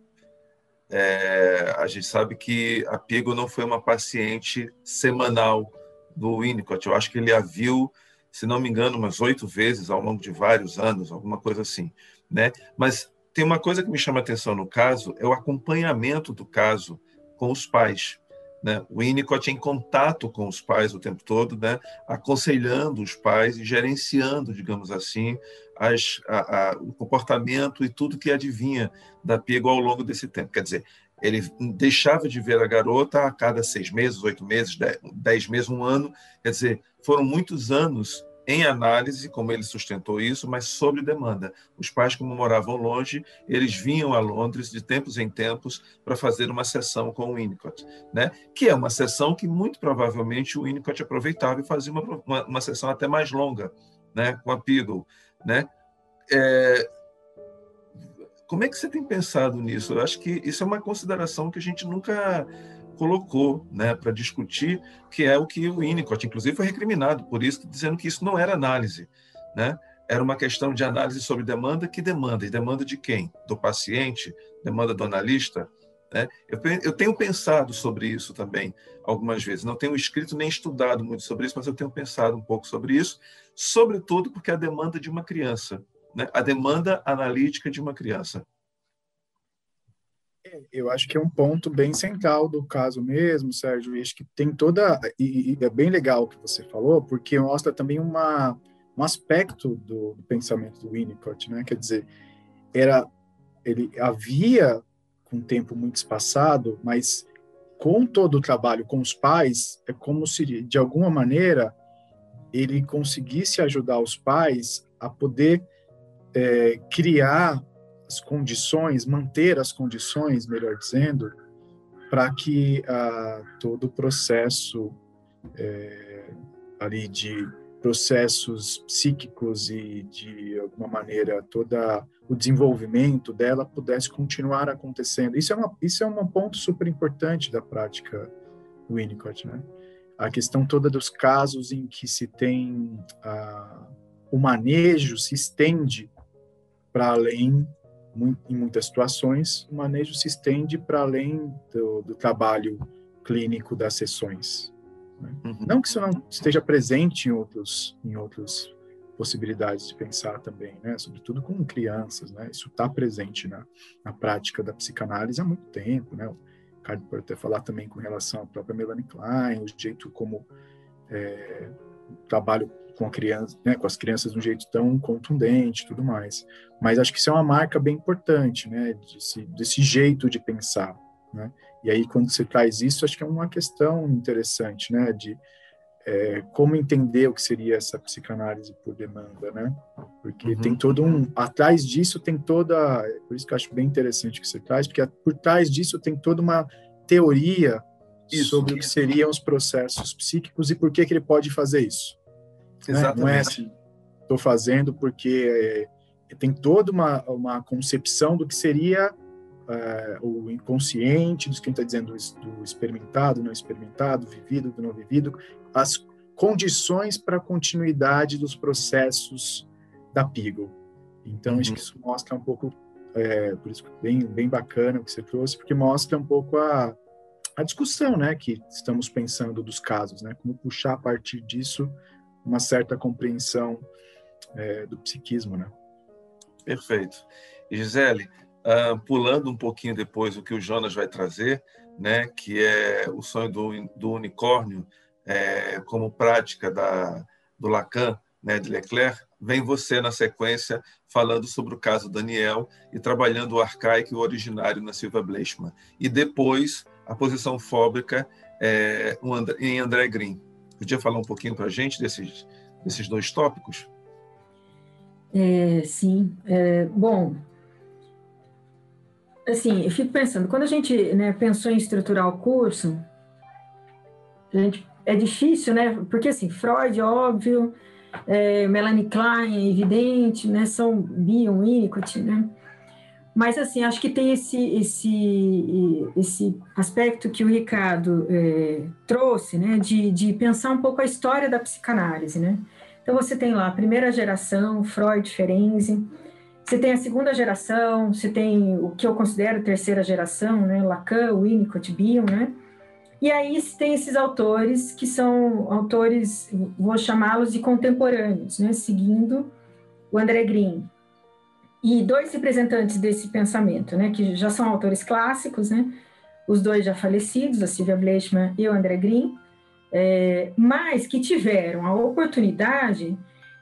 É, a gente sabe que a Beagle não foi uma paciente semanal do Winnicott. Eu acho que ele a viu, se não me engano, umas oito vezes ao longo de vários anos, alguma coisa assim né? Mas tem uma coisa que me chama a atenção no caso, é o acompanhamento do caso com os pais. Né? O Winnicott em contato com os pais o tempo todo, né? aconselhando os pais e gerenciando, digamos assim, as, a, a, o comportamento e tudo que adivinha da Piego ao longo desse tempo. Quer dizer, ele deixava de ver a garota a cada seis meses, oito meses, dez, dez meses, um ano. Quer dizer, foram muitos anos em análise, como ele sustentou isso, mas sobre demanda. Os pais, como moravam longe, eles vinham a Londres de tempos em tempos para fazer uma sessão com o Winnicott, né? que é uma sessão que muito provavelmente o Winnicott aproveitava e fazia uma, uma, uma sessão até mais longa né? com a Peagle. Né? É... Como é que você tem pensado nisso? Eu acho que isso é uma consideração que a gente nunca colocou né, para discutir, que é o que o Winnicott, inclusive, foi recriminado por isso, dizendo que isso não era análise. Né? Era uma questão de análise sobre demanda, que demanda? E demanda de quem? Do paciente? Demanda do analista? Né? Eu, eu tenho pensado sobre isso também algumas vezes. Não tenho escrito nem estudado muito sobre isso, mas eu tenho pensado um pouco sobre isso, sobretudo porque a demanda de uma criança, né? a demanda analítica de uma criança. Eu acho que é um ponto bem central do caso mesmo, Sérgio. E acho que tem toda. E, é bem legal o que você falou, porque mostra também uma, um aspecto do, do pensamento do Winnicott, né? Quer dizer, era, ele havia com um tempo muito espaçado, mas com todo o trabalho com os pais, é como se, de alguma maneira, ele conseguisse ajudar os pais a poder é, criar as condições, manter as condições, melhor dizendo, para que ah, todo o processo é, ali de processos psíquicos e de alguma maneira toda o desenvolvimento dela pudesse continuar acontecendo. Isso é uma isso é um ponto super importante da prática Winnicott, né? A questão toda dos casos em que se tem ah, o manejo se estende para além em muitas situações, o manejo se estende para além do, do, trabalho clínico das sessões. Né? Uhum. Não que isso não esteja presente em outros, em outras possibilidades de pensar também, né? Sobretudo com crianças, né? Isso está presente na, na prática da psicanálise há muito tempo, né? O Ricardo pode até falar também com relação à própria Melanie Klein, o jeito como é, trabalho com, a criança, né, com as crianças de um jeito tão contundente tudo mais. Mas acho que isso é uma marca bem importante, né, desse, desse jeito de pensar, né? E aí, quando você traz isso, acho que é uma questão interessante, né, de é, como entender o que seria essa psicanálise por demanda, né? Porque uhum. tem todo um atrás disso tem toda, por isso que eu acho bem interessante que você traz, porque por trás disso tem toda uma teoria isso, sobre o que seriam os processos psíquicos e por que que ele pode fazer isso. Exatamente. Né? Não é assim, estou fazendo porque é, tem toda uma, uma concepção do que seria é, o inconsciente, dos que está dizendo do experimentado, não experimentado, vivido, do não vivido, as condições para a continuidade dos processos da Pigel. Então, uhum. acho que isso mostra um pouco, é, por isso bem, bem bacana o que você trouxe, porque mostra um pouco a, a discussão, né, que estamos pensando dos casos, né, como puxar a partir disso uma certa compreensão é, do psiquismo, né. Perfeito. Gisele, uh, pulando um pouquinho depois o que o Jonas vai trazer, né, que é o sonho do, do unicórnio, é, como prática da, do Lacan, né, de Leclerc, vem você na sequência falando sobre o caso Daniel e trabalhando o arcaico e o originário na Silva Bleichmann. E depois a posição fóbica é, em André Green. Podia falar um pouquinho para a gente desses, desses dois tópicos? É, sim. É, bom, assim, eu fico pensando, quando a gente né, pensou em estruturar o curso, gente é difícil, né? Porque assim, Freud, óbvio, é, Melanie Klein, evidente, né? São Bion, Winnicott, né? Mas assim, acho que tem esse esse esse aspecto que o Ricardo é, trouxe, né? De, de pensar um pouco a história da psicanálise, né? Então você tem lá a primeira geração, Freud, Ferenczi. Você tem a segunda geração, você tem o que eu considero terceira geração, né? Lacan, Winnicott, Bion, né? E aí tem esses autores que são autores, vou chamá-los de contemporâneos, né, seguindo o André Green. E dois representantes desse pensamento, né, que já são autores clássicos, né, os dois já falecidos, a Silvia Bleichmann e o André Green, é, mas que tiveram a oportunidade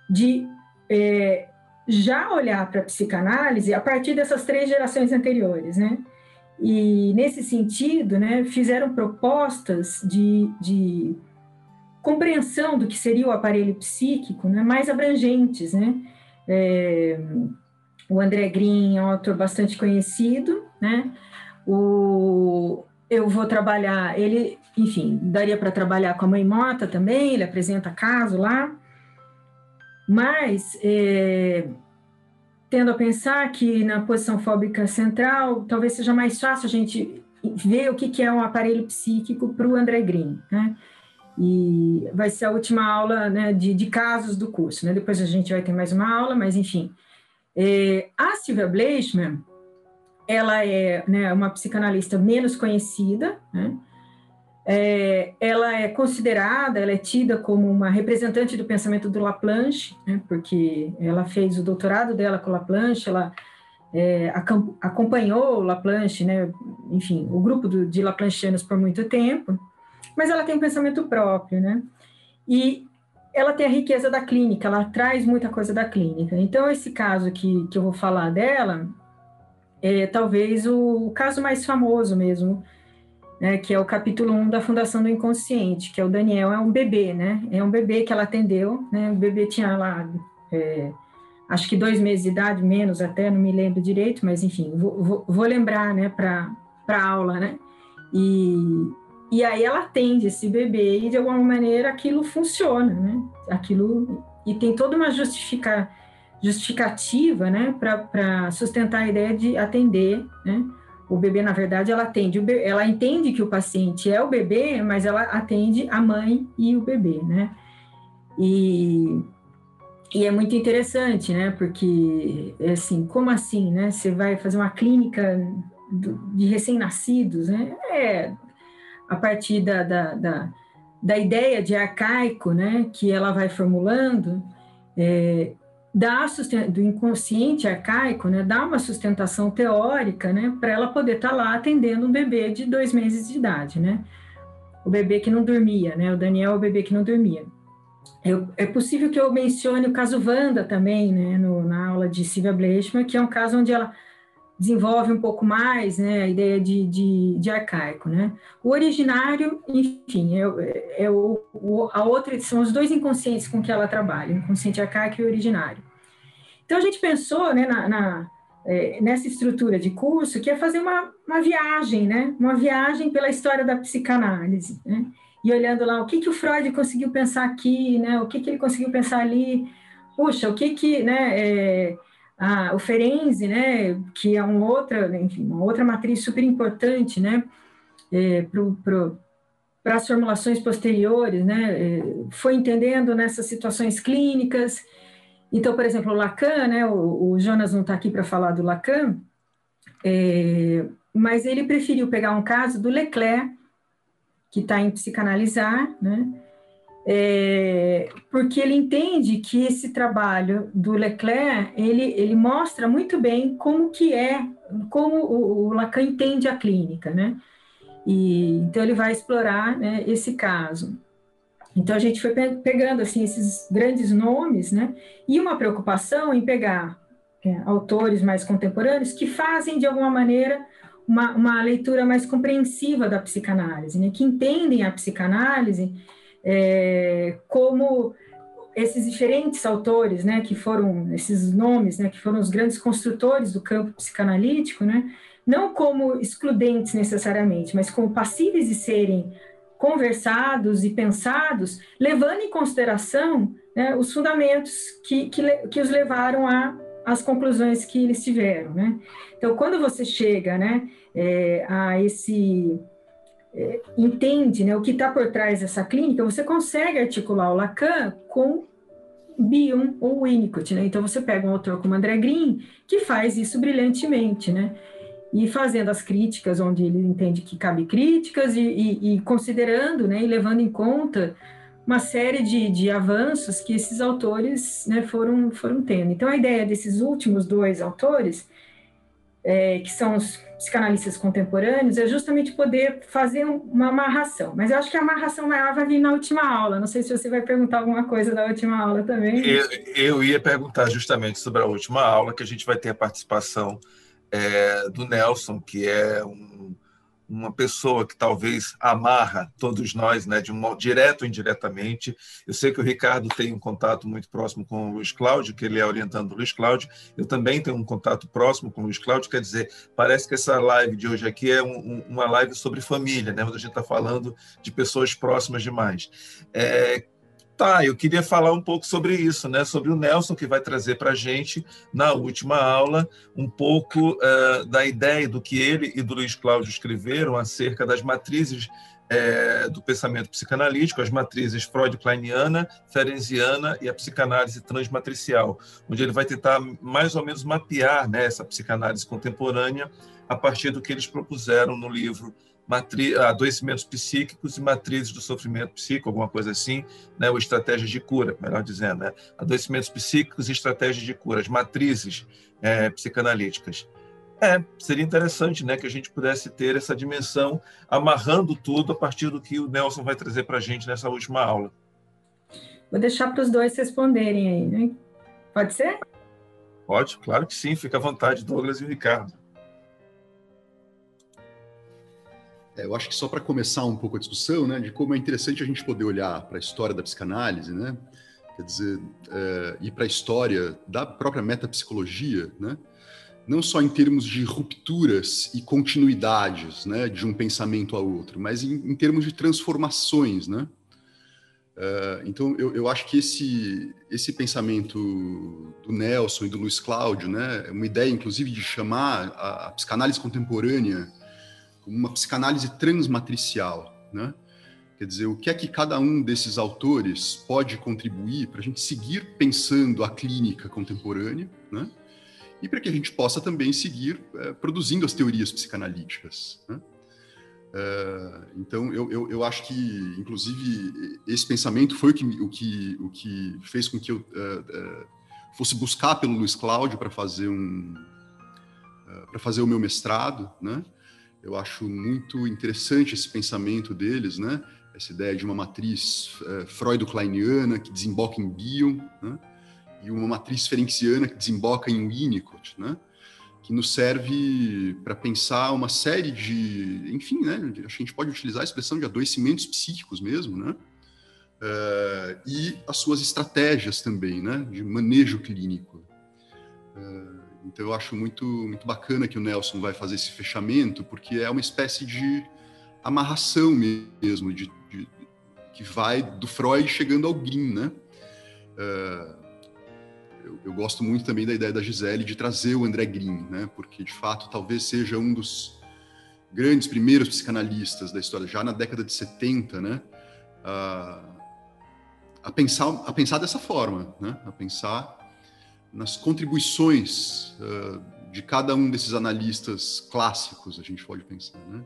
de é, já olhar para a psicanálise a partir dessas três gerações anteriores, né? E, nesse sentido, né, fizeram propostas de, de compreensão do que seria o aparelho psíquico né, mais abrangentes. Né? É, o André Green é um autor bastante conhecido, né? O, eu vou trabalhar, ele, enfim, daria para trabalhar com a mãe morta também, ele apresenta caso lá, mas é, tendo a pensar que na posição fóbica central talvez seja mais fácil a gente ver o que, que é um aparelho psíquico para o André Green, né? E vai ser a última aula né, de, de, casos do curso, né? Depois a gente vai ter mais uma aula, mas enfim. É, a Silvia Bleichmann, ela é né, uma psicanalista menos conhecida, né? É, ela é considerada, ela é tida como uma representante do pensamento do Laplanche, né, porque ela fez o doutorado dela com o Laplanche, ela é, acompanhou o Laplanche, né, enfim, o grupo do, de Laplanchianos por muito tempo, mas ela tem um pensamento próprio, né, e ela tem a riqueza da clínica, ela traz muita coisa da clínica. Então, esse caso que, que eu vou falar dela é talvez o, o caso mais famoso mesmo, né, que é o capítulo 1 da Fundação do Inconsciente, que é o Daniel, é um bebê, né? É um bebê que ela atendeu, né? O bebê tinha lá, é, acho que dois meses de idade, menos até, não me lembro direito, mas enfim, vou, vou, vou lembrar, né, para a aula, né? E, e aí ela atende esse bebê e de alguma maneira aquilo funciona, né? Aquilo e tem toda uma justifica, justificativa, né, para sustentar a ideia de atender, né? O bebê, na verdade, ela atende, ela entende que o paciente é o bebê, mas ela atende a mãe e o bebê, né? E, e é muito interessante, né? Porque, assim, como assim, né? Você vai fazer uma clínica de recém-nascidos, né? É a partir da, da, da, da, ideia de arcaico, né? Que ela vai formulando, é, dá do inconsciente arcaico, né, dá uma sustentação teórica, né, para ela poder estar tá lá atendendo um bebê de dois meses de idade, né, o bebê que não dormia, né, o Daniel é o bebê que não dormia. Eu, é possível que eu mencione o caso Wanda também, né, no, na aula de Silvia Bleichmann, que é um caso onde ela desenvolve um pouco mais né, a ideia de, de, de arcaico. Né? O originário, enfim, é, é o, o, a outra são os dois inconscientes com que ela trabalha, o inconsciente arcaico e originário. Então a gente pensou né, na, na é, nessa estrutura de curso que é fazer uma, uma viagem, né? uma viagem pela história da psicanálise. Né? E olhando lá o que, que o Freud conseguiu pensar aqui, né? o que, que ele conseguiu pensar ali, puxa, o que que, né, é, a, o Ferenzi, né, que é um outra, enfim, uma outra matriz super importante, né, é, para as formulações posteriores, né, é, foi entendendo nessas situações clínicas. Então, por exemplo, o Lacan, né, o, o Jonas não está aqui para falar do Lacan, é, mas ele preferiu pegar um caso do Leclerc, que está em psicanalizar, né, é, porque ele entende que esse trabalho do Leclerc ele, ele mostra muito bem como que é, como o, o Lacan entende a clínica, né? E, então ele vai explorar né, esse caso. Então a gente foi pegando assim esses grandes nomes, né? E uma preocupação em pegar é, autores mais contemporâneos que fazem de alguma maneira uma, uma leitura mais compreensiva da psicanálise, né? Que entendem a psicanálise é, como esses diferentes autores, né, que foram esses nomes, né, que foram os grandes construtores do campo psicanalítico, né, não como excludentes necessariamente, mas como passíveis de serem conversados e pensados, levando em consideração né, os fundamentos que, que, que os levaram a as conclusões que eles tiveram, né? Então, quando você chega, né, é, a esse entende né, o que está por trás dessa clínica, você consegue articular o Lacan com Bion ou Winnicott, né? Então você pega um autor como André Green, que faz isso brilhantemente, né? E fazendo as críticas onde ele entende que cabe críticas e, e, e considerando, né, e levando em conta uma série de, de avanços que esses autores né, foram, foram tendo. Então a ideia desses últimos dois autores, é, que são os psicanalistas contemporâneos é justamente poder fazer uma amarração. Mas eu acho que a amarração maior vai vir na última aula. Não sei se você vai perguntar alguma coisa da última aula também. Eu, eu ia perguntar justamente sobre a última aula, que a gente vai ter a participação é, do Nelson, que é um uma pessoa que talvez amarra todos nós, né, de um modo direto ou indiretamente. Eu sei que o Ricardo tem um contato muito próximo com o Luiz Cláudio, que ele é orientando o Luiz Cláudio. Eu também tenho um contato próximo com o Luiz Cláudio, quer dizer, parece que essa live de hoje aqui é um, uma live sobre família, né, onde a gente está falando de pessoas próximas demais. É, Tá, eu queria falar um pouco sobre isso, né? Sobre o Nelson, que vai trazer para a gente, na última aula, um pouco uh, da ideia do que ele e do Luiz Cláudio escreveram acerca das matrizes é, do pensamento psicanalítico, as matrizes freud-kleiniana, ferenciana e a psicanálise transmatricial, onde ele vai tentar mais ou menos mapear né, essa psicanálise contemporânea a partir do que eles propuseram no livro matri adoecimentos psíquicos e matrizes do sofrimento psíquico, alguma coisa assim, né? ou estratégias de cura, melhor dizendo, né? adoecimentos psíquicos e estratégias de cura, as matrizes é, psicanalíticas. É, seria interessante né, que a gente pudesse ter essa dimensão amarrando tudo a partir do que o Nelson vai trazer para a gente nessa última aula. Vou deixar para os dois responderem aí, né? Pode ser? Pode, claro que sim, fica à vontade, Douglas e Ricardo. É, eu acho que só para começar um pouco a discussão, né, de como é interessante a gente poder olhar para a história da psicanálise, né, quer dizer, é, ir para a história da própria metapsicologia, né, não só em termos de rupturas e continuidades, né, de um pensamento a outro, mas em, em termos de transformações, né. Uh, então, eu, eu, acho que esse, esse pensamento do Nelson e do Luiz Cláudio, né, é uma ideia, inclusive, de chamar a, a psicanálise contemporânea uma psicanálise transmatricial, né? Quer dizer, o que é que cada um desses autores pode contribuir para a gente seguir pensando a clínica contemporânea, né? E para que a gente possa também seguir é, produzindo as teorias psicanalíticas. Né? É, então, eu, eu, eu, acho que, inclusive, esse pensamento foi o que, o que, o que fez com que eu é, fosse buscar pelo Luiz Cláudio para fazer um para fazer o meu mestrado, né? Eu acho muito interessante esse pensamento deles, né? Essa ideia de uma matriz é, freudo-kleiniana que desemboca em Bion, né? E uma matriz ferenciana que desemboca em Winnicott, né? que nos serve para pensar uma série de, enfim, né, a gente pode utilizar a expressão de adoecimentos psíquicos mesmo, né, uh, e as suas estratégias também, né, de manejo clínico. Uh, então eu acho muito muito bacana que o Nelson vai fazer esse fechamento, porque é uma espécie de amarração mesmo, de, de que vai do Freud chegando ao Green, né? Uh, eu, eu, gosto muito também da ideia da Gisele de trazer o André Green, né? Porque de fato talvez seja um dos grandes primeiros psicanalistas da história, já na década de 70, né? Uh, a pensar a pensar dessa forma, né? A pensar nas contribuições uh, de cada um desses analistas clássicos, a gente pode pensar, né?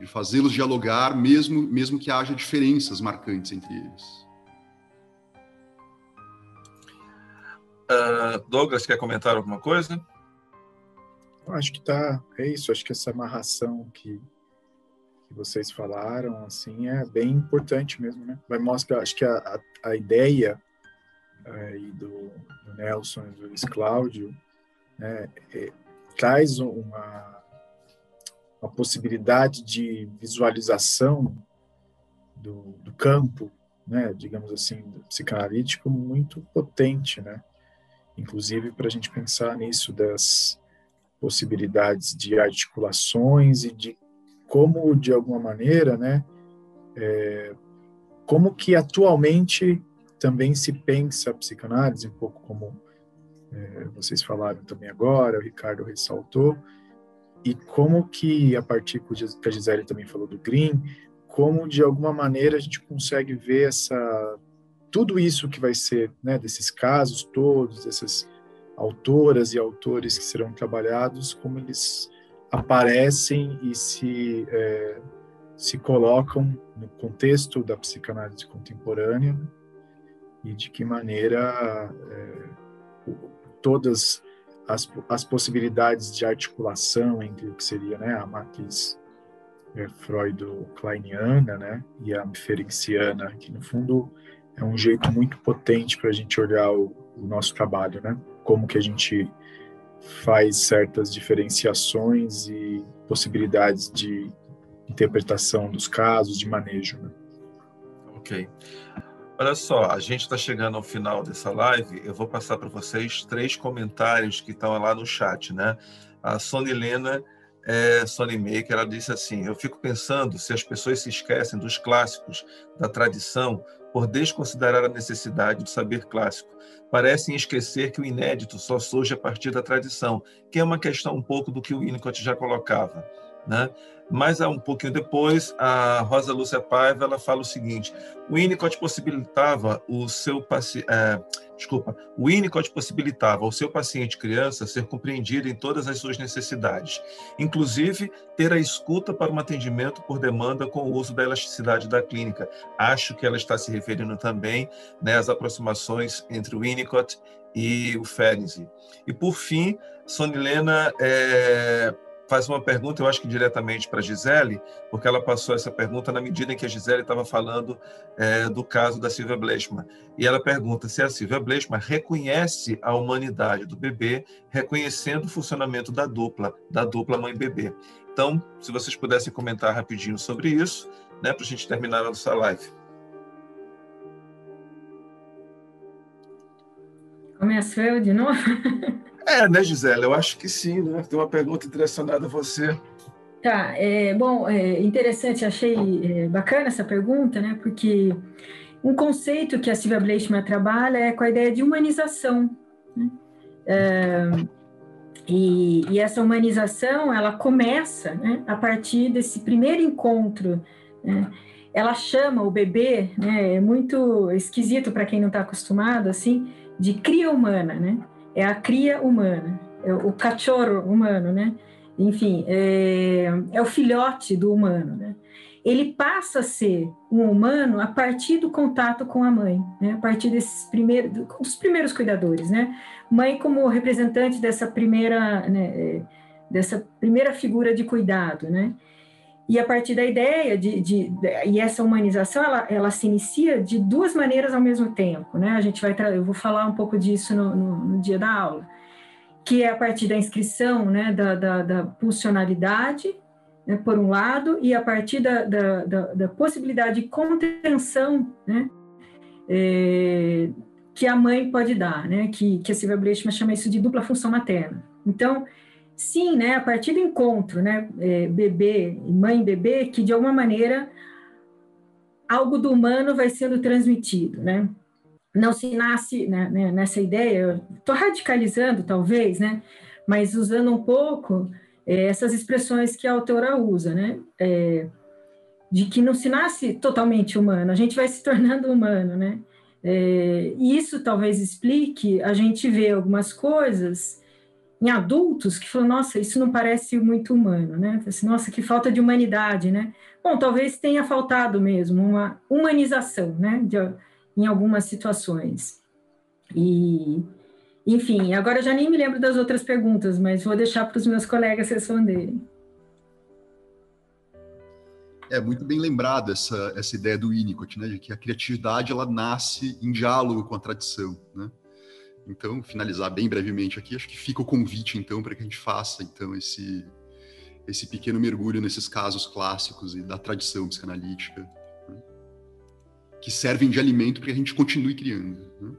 De fazê-los dialogar, mesmo mesmo que haja diferenças marcantes entre eles. Uh, Douglas, quer comentar alguma coisa? Acho que tá, é isso. Acho que essa amarração que, que vocês falaram, assim, é bem importante mesmo, né? Vai mostrar, acho que a, a, a ideia aí do, do, Nelson e do Luiz Cláudio né, é, traz uma, uma possibilidade de visualização do, do campo, né, digamos assim, psicanalítico muito potente, né? inclusive para a gente pensar nisso das possibilidades de articulações e de como, de alguma maneira, né, é, como que atualmente também se pensa a psicanálise, um pouco como é, vocês falaram também agora, o Ricardo ressaltou, e como que, a partir que a Gisele também falou do Green, como de alguma maneira a gente consegue ver essa tudo isso que vai ser, né, desses casos todos, dessas autoras e autores que serão trabalhados, como eles aparecem e se é, se colocam no contexto da psicanálise contemporânea e de que maneira é, todas as, as possibilidades de articulação entre o que seria né, a matriz é, Freud-Kleiniana né, e a Ferenciana, que no fundo é um jeito muito potente para a gente olhar o, o, nosso trabalho, né? Como que a gente faz certas diferenciações e possibilidades de interpretação dos casos, de manejo. Né? Ok. Olha só, a gente está chegando ao final dessa live. Eu vou passar para vocês três comentários que estão lá no chat, né? A Sônia Helena é, Sony Maker, ela disse assim: Eu fico pensando se as pessoas se esquecem dos clássicos, da tradição, por desconsiderar a necessidade do saber clássico. Parecem esquecer que o inédito só surge a partir da tradição, que é uma questão um pouco do que o Winnicott já colocava. Né? Mas um pouquinho depois, a Rosa Lúcia Paiva ela fala o seguinte: o Winnicott possibilitava o seu paciente, é, desculpa, o Winnicott possibilitava ao seu paciente criança ser compreendido em todas as suas necessidades, inclusive ter a escuta para um atendimento por demanda com o uso da elasticidade da clínica. Acho que ela está se referindo também né, às aproximações entre o Winnicott e o Ferenczi. E por fim, Sonilena é, faz uma pergunta, eu acho que diretamente para a Gisele, porque ela passou essa pergunta na medida em que a Gisele estava falando é, do caso da Silvia Blechman. E ela pergunta se a Silvia Blechman reconhece a humanidade do bebê, reconhecendo o funcionamento da dupla, da dupla mãe-bebê. Então, se vocês pudessem comentar rapidinho sobre isso, né, para a gente terminar a nossa live. Começo eu de novo? É, né, Gisele? Eu acho que sim, né? Tem uma pergunta direcionada a você. Tá, é, bom, é interessante, achei é, bacana essa pergunta, né? Porque um conceito que a Silvia Bleichmann trabalha é com a ideia de humanização. Né? É, e, e, essa humanização, ela começa né, a partir desse primeiro encontro. Né? Ela chama o bebê, né, é muito esquisito para quem não está acostumado, assim, de cria humana, né? É a cria humana, é o cachorro humano, né? Enfim, é, é o filhote do humano, né? Ele passa a ser um humano a partir do contato com a mãe, né? A partir desses primeiros, dos primeiros cuidadores, né? Mãe como representante dessa primeira, né, é, dessa primeira figura de cuidado, né? E a partir da ideia de, de, de, e essa humanização, ela, ela se inicia de duas maneiras ao mesmo tempo, né? A gente vai, eu vou falar um pouco disso no, no, no dia da aula. que é a partir da inscrição né, da, da, da pulsionalidade, né, por um lado, e a partir da, da, da, da possibilidade de contenção né, é, que a mãe pode dar, né, que, que a Silvia Brechman chama isso de dupla função materna. Então, sim, né, a partir do encontro, né, é, bebê, mãe bebê, que de alguma maneira algo do humano vai sendo transmitido, né? Não se nasce né, né nessa ideia, estou radicalizando talvez, né? Mas usando um pouco é, essas expressões que a autora usa, né? É, de que não se nasce totalmente humano, a gente vai se tornando humano, né? É, e isso talvez explique a gente ver algumas coisas em adultos que falam, nossa, isso não parece muito humano, né? Assim, nossa, que falta de humanidade, né? Bom, talvez tenha faltado mesmo uma humanização, né? De, em algumas situações. E, enfim, agora já nem me lembro das outras perguntas, mas vou deixar para os meus colegas responderem. É muito bem lembrada essa, essa ideia do Winnicott, né, de que a criatividade ela nasce em diálogo com a tradição, né? Então, finalizar bem brevemente aqui, acho que fica o convite então para que a gente faça então esse esse pequeno mergulho nesses casos clássicos e da tradição psicanalítica, né? que servem de alimento para que a gente continue criando. Né?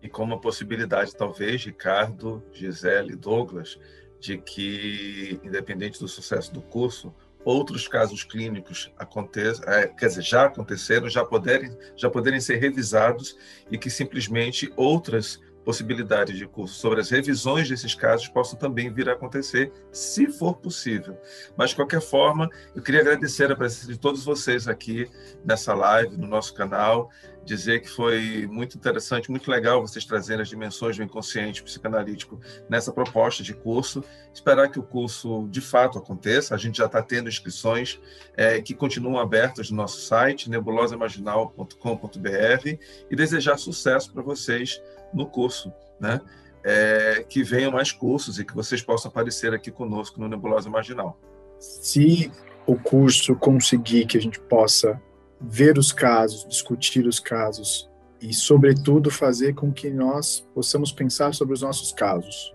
E com uma possibilidade, talvez, Ricardo, Gisele, Douglas, de que, independente do sucesso do curso, outros casos clínicos aconteçam, é, quer dizer, já aconteceram, já poderem, já poderem ser revisados e que simplesmente outras possibilidades de curso sobre as revisões desses casos possam também vir a acontecer, se for possível. Mas, de qualquer forma, eu queria agradecer a presença de todos vocês aqui nessa live, no nosso canal, dizer que foi muito interessante, muito legal vocês trazerem as dimensões do inconsciente psicanalítico nessa proposta de curso. Esperar que o curso de fato aconteça. A gente já está tendo inscrições é, que continuam abertas no nosso site, nebulosaimaginal.com.br, e desejar sucesso para vocês no curso, né? É, que venham mais cursos e que vocês possam aparecer aqui conosco no Nebulosa Marginal. Se o curso conseguir que a gente possa ver os casos, discutir os casos e, sobretudo, fazer com que nós possamos pensar sobre os nossos casos.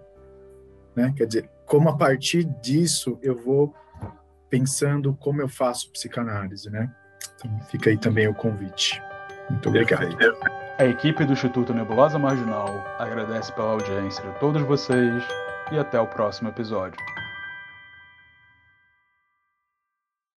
Né? Quer dizer, como a partir disso eu vou pensando como eu faço psicanálise, né? Então fica aí também o convite. Muito obrigado. A equipe do Instituto Nebulosa Marginal agradece pela audiência de todos vocês e até o próximo episódio.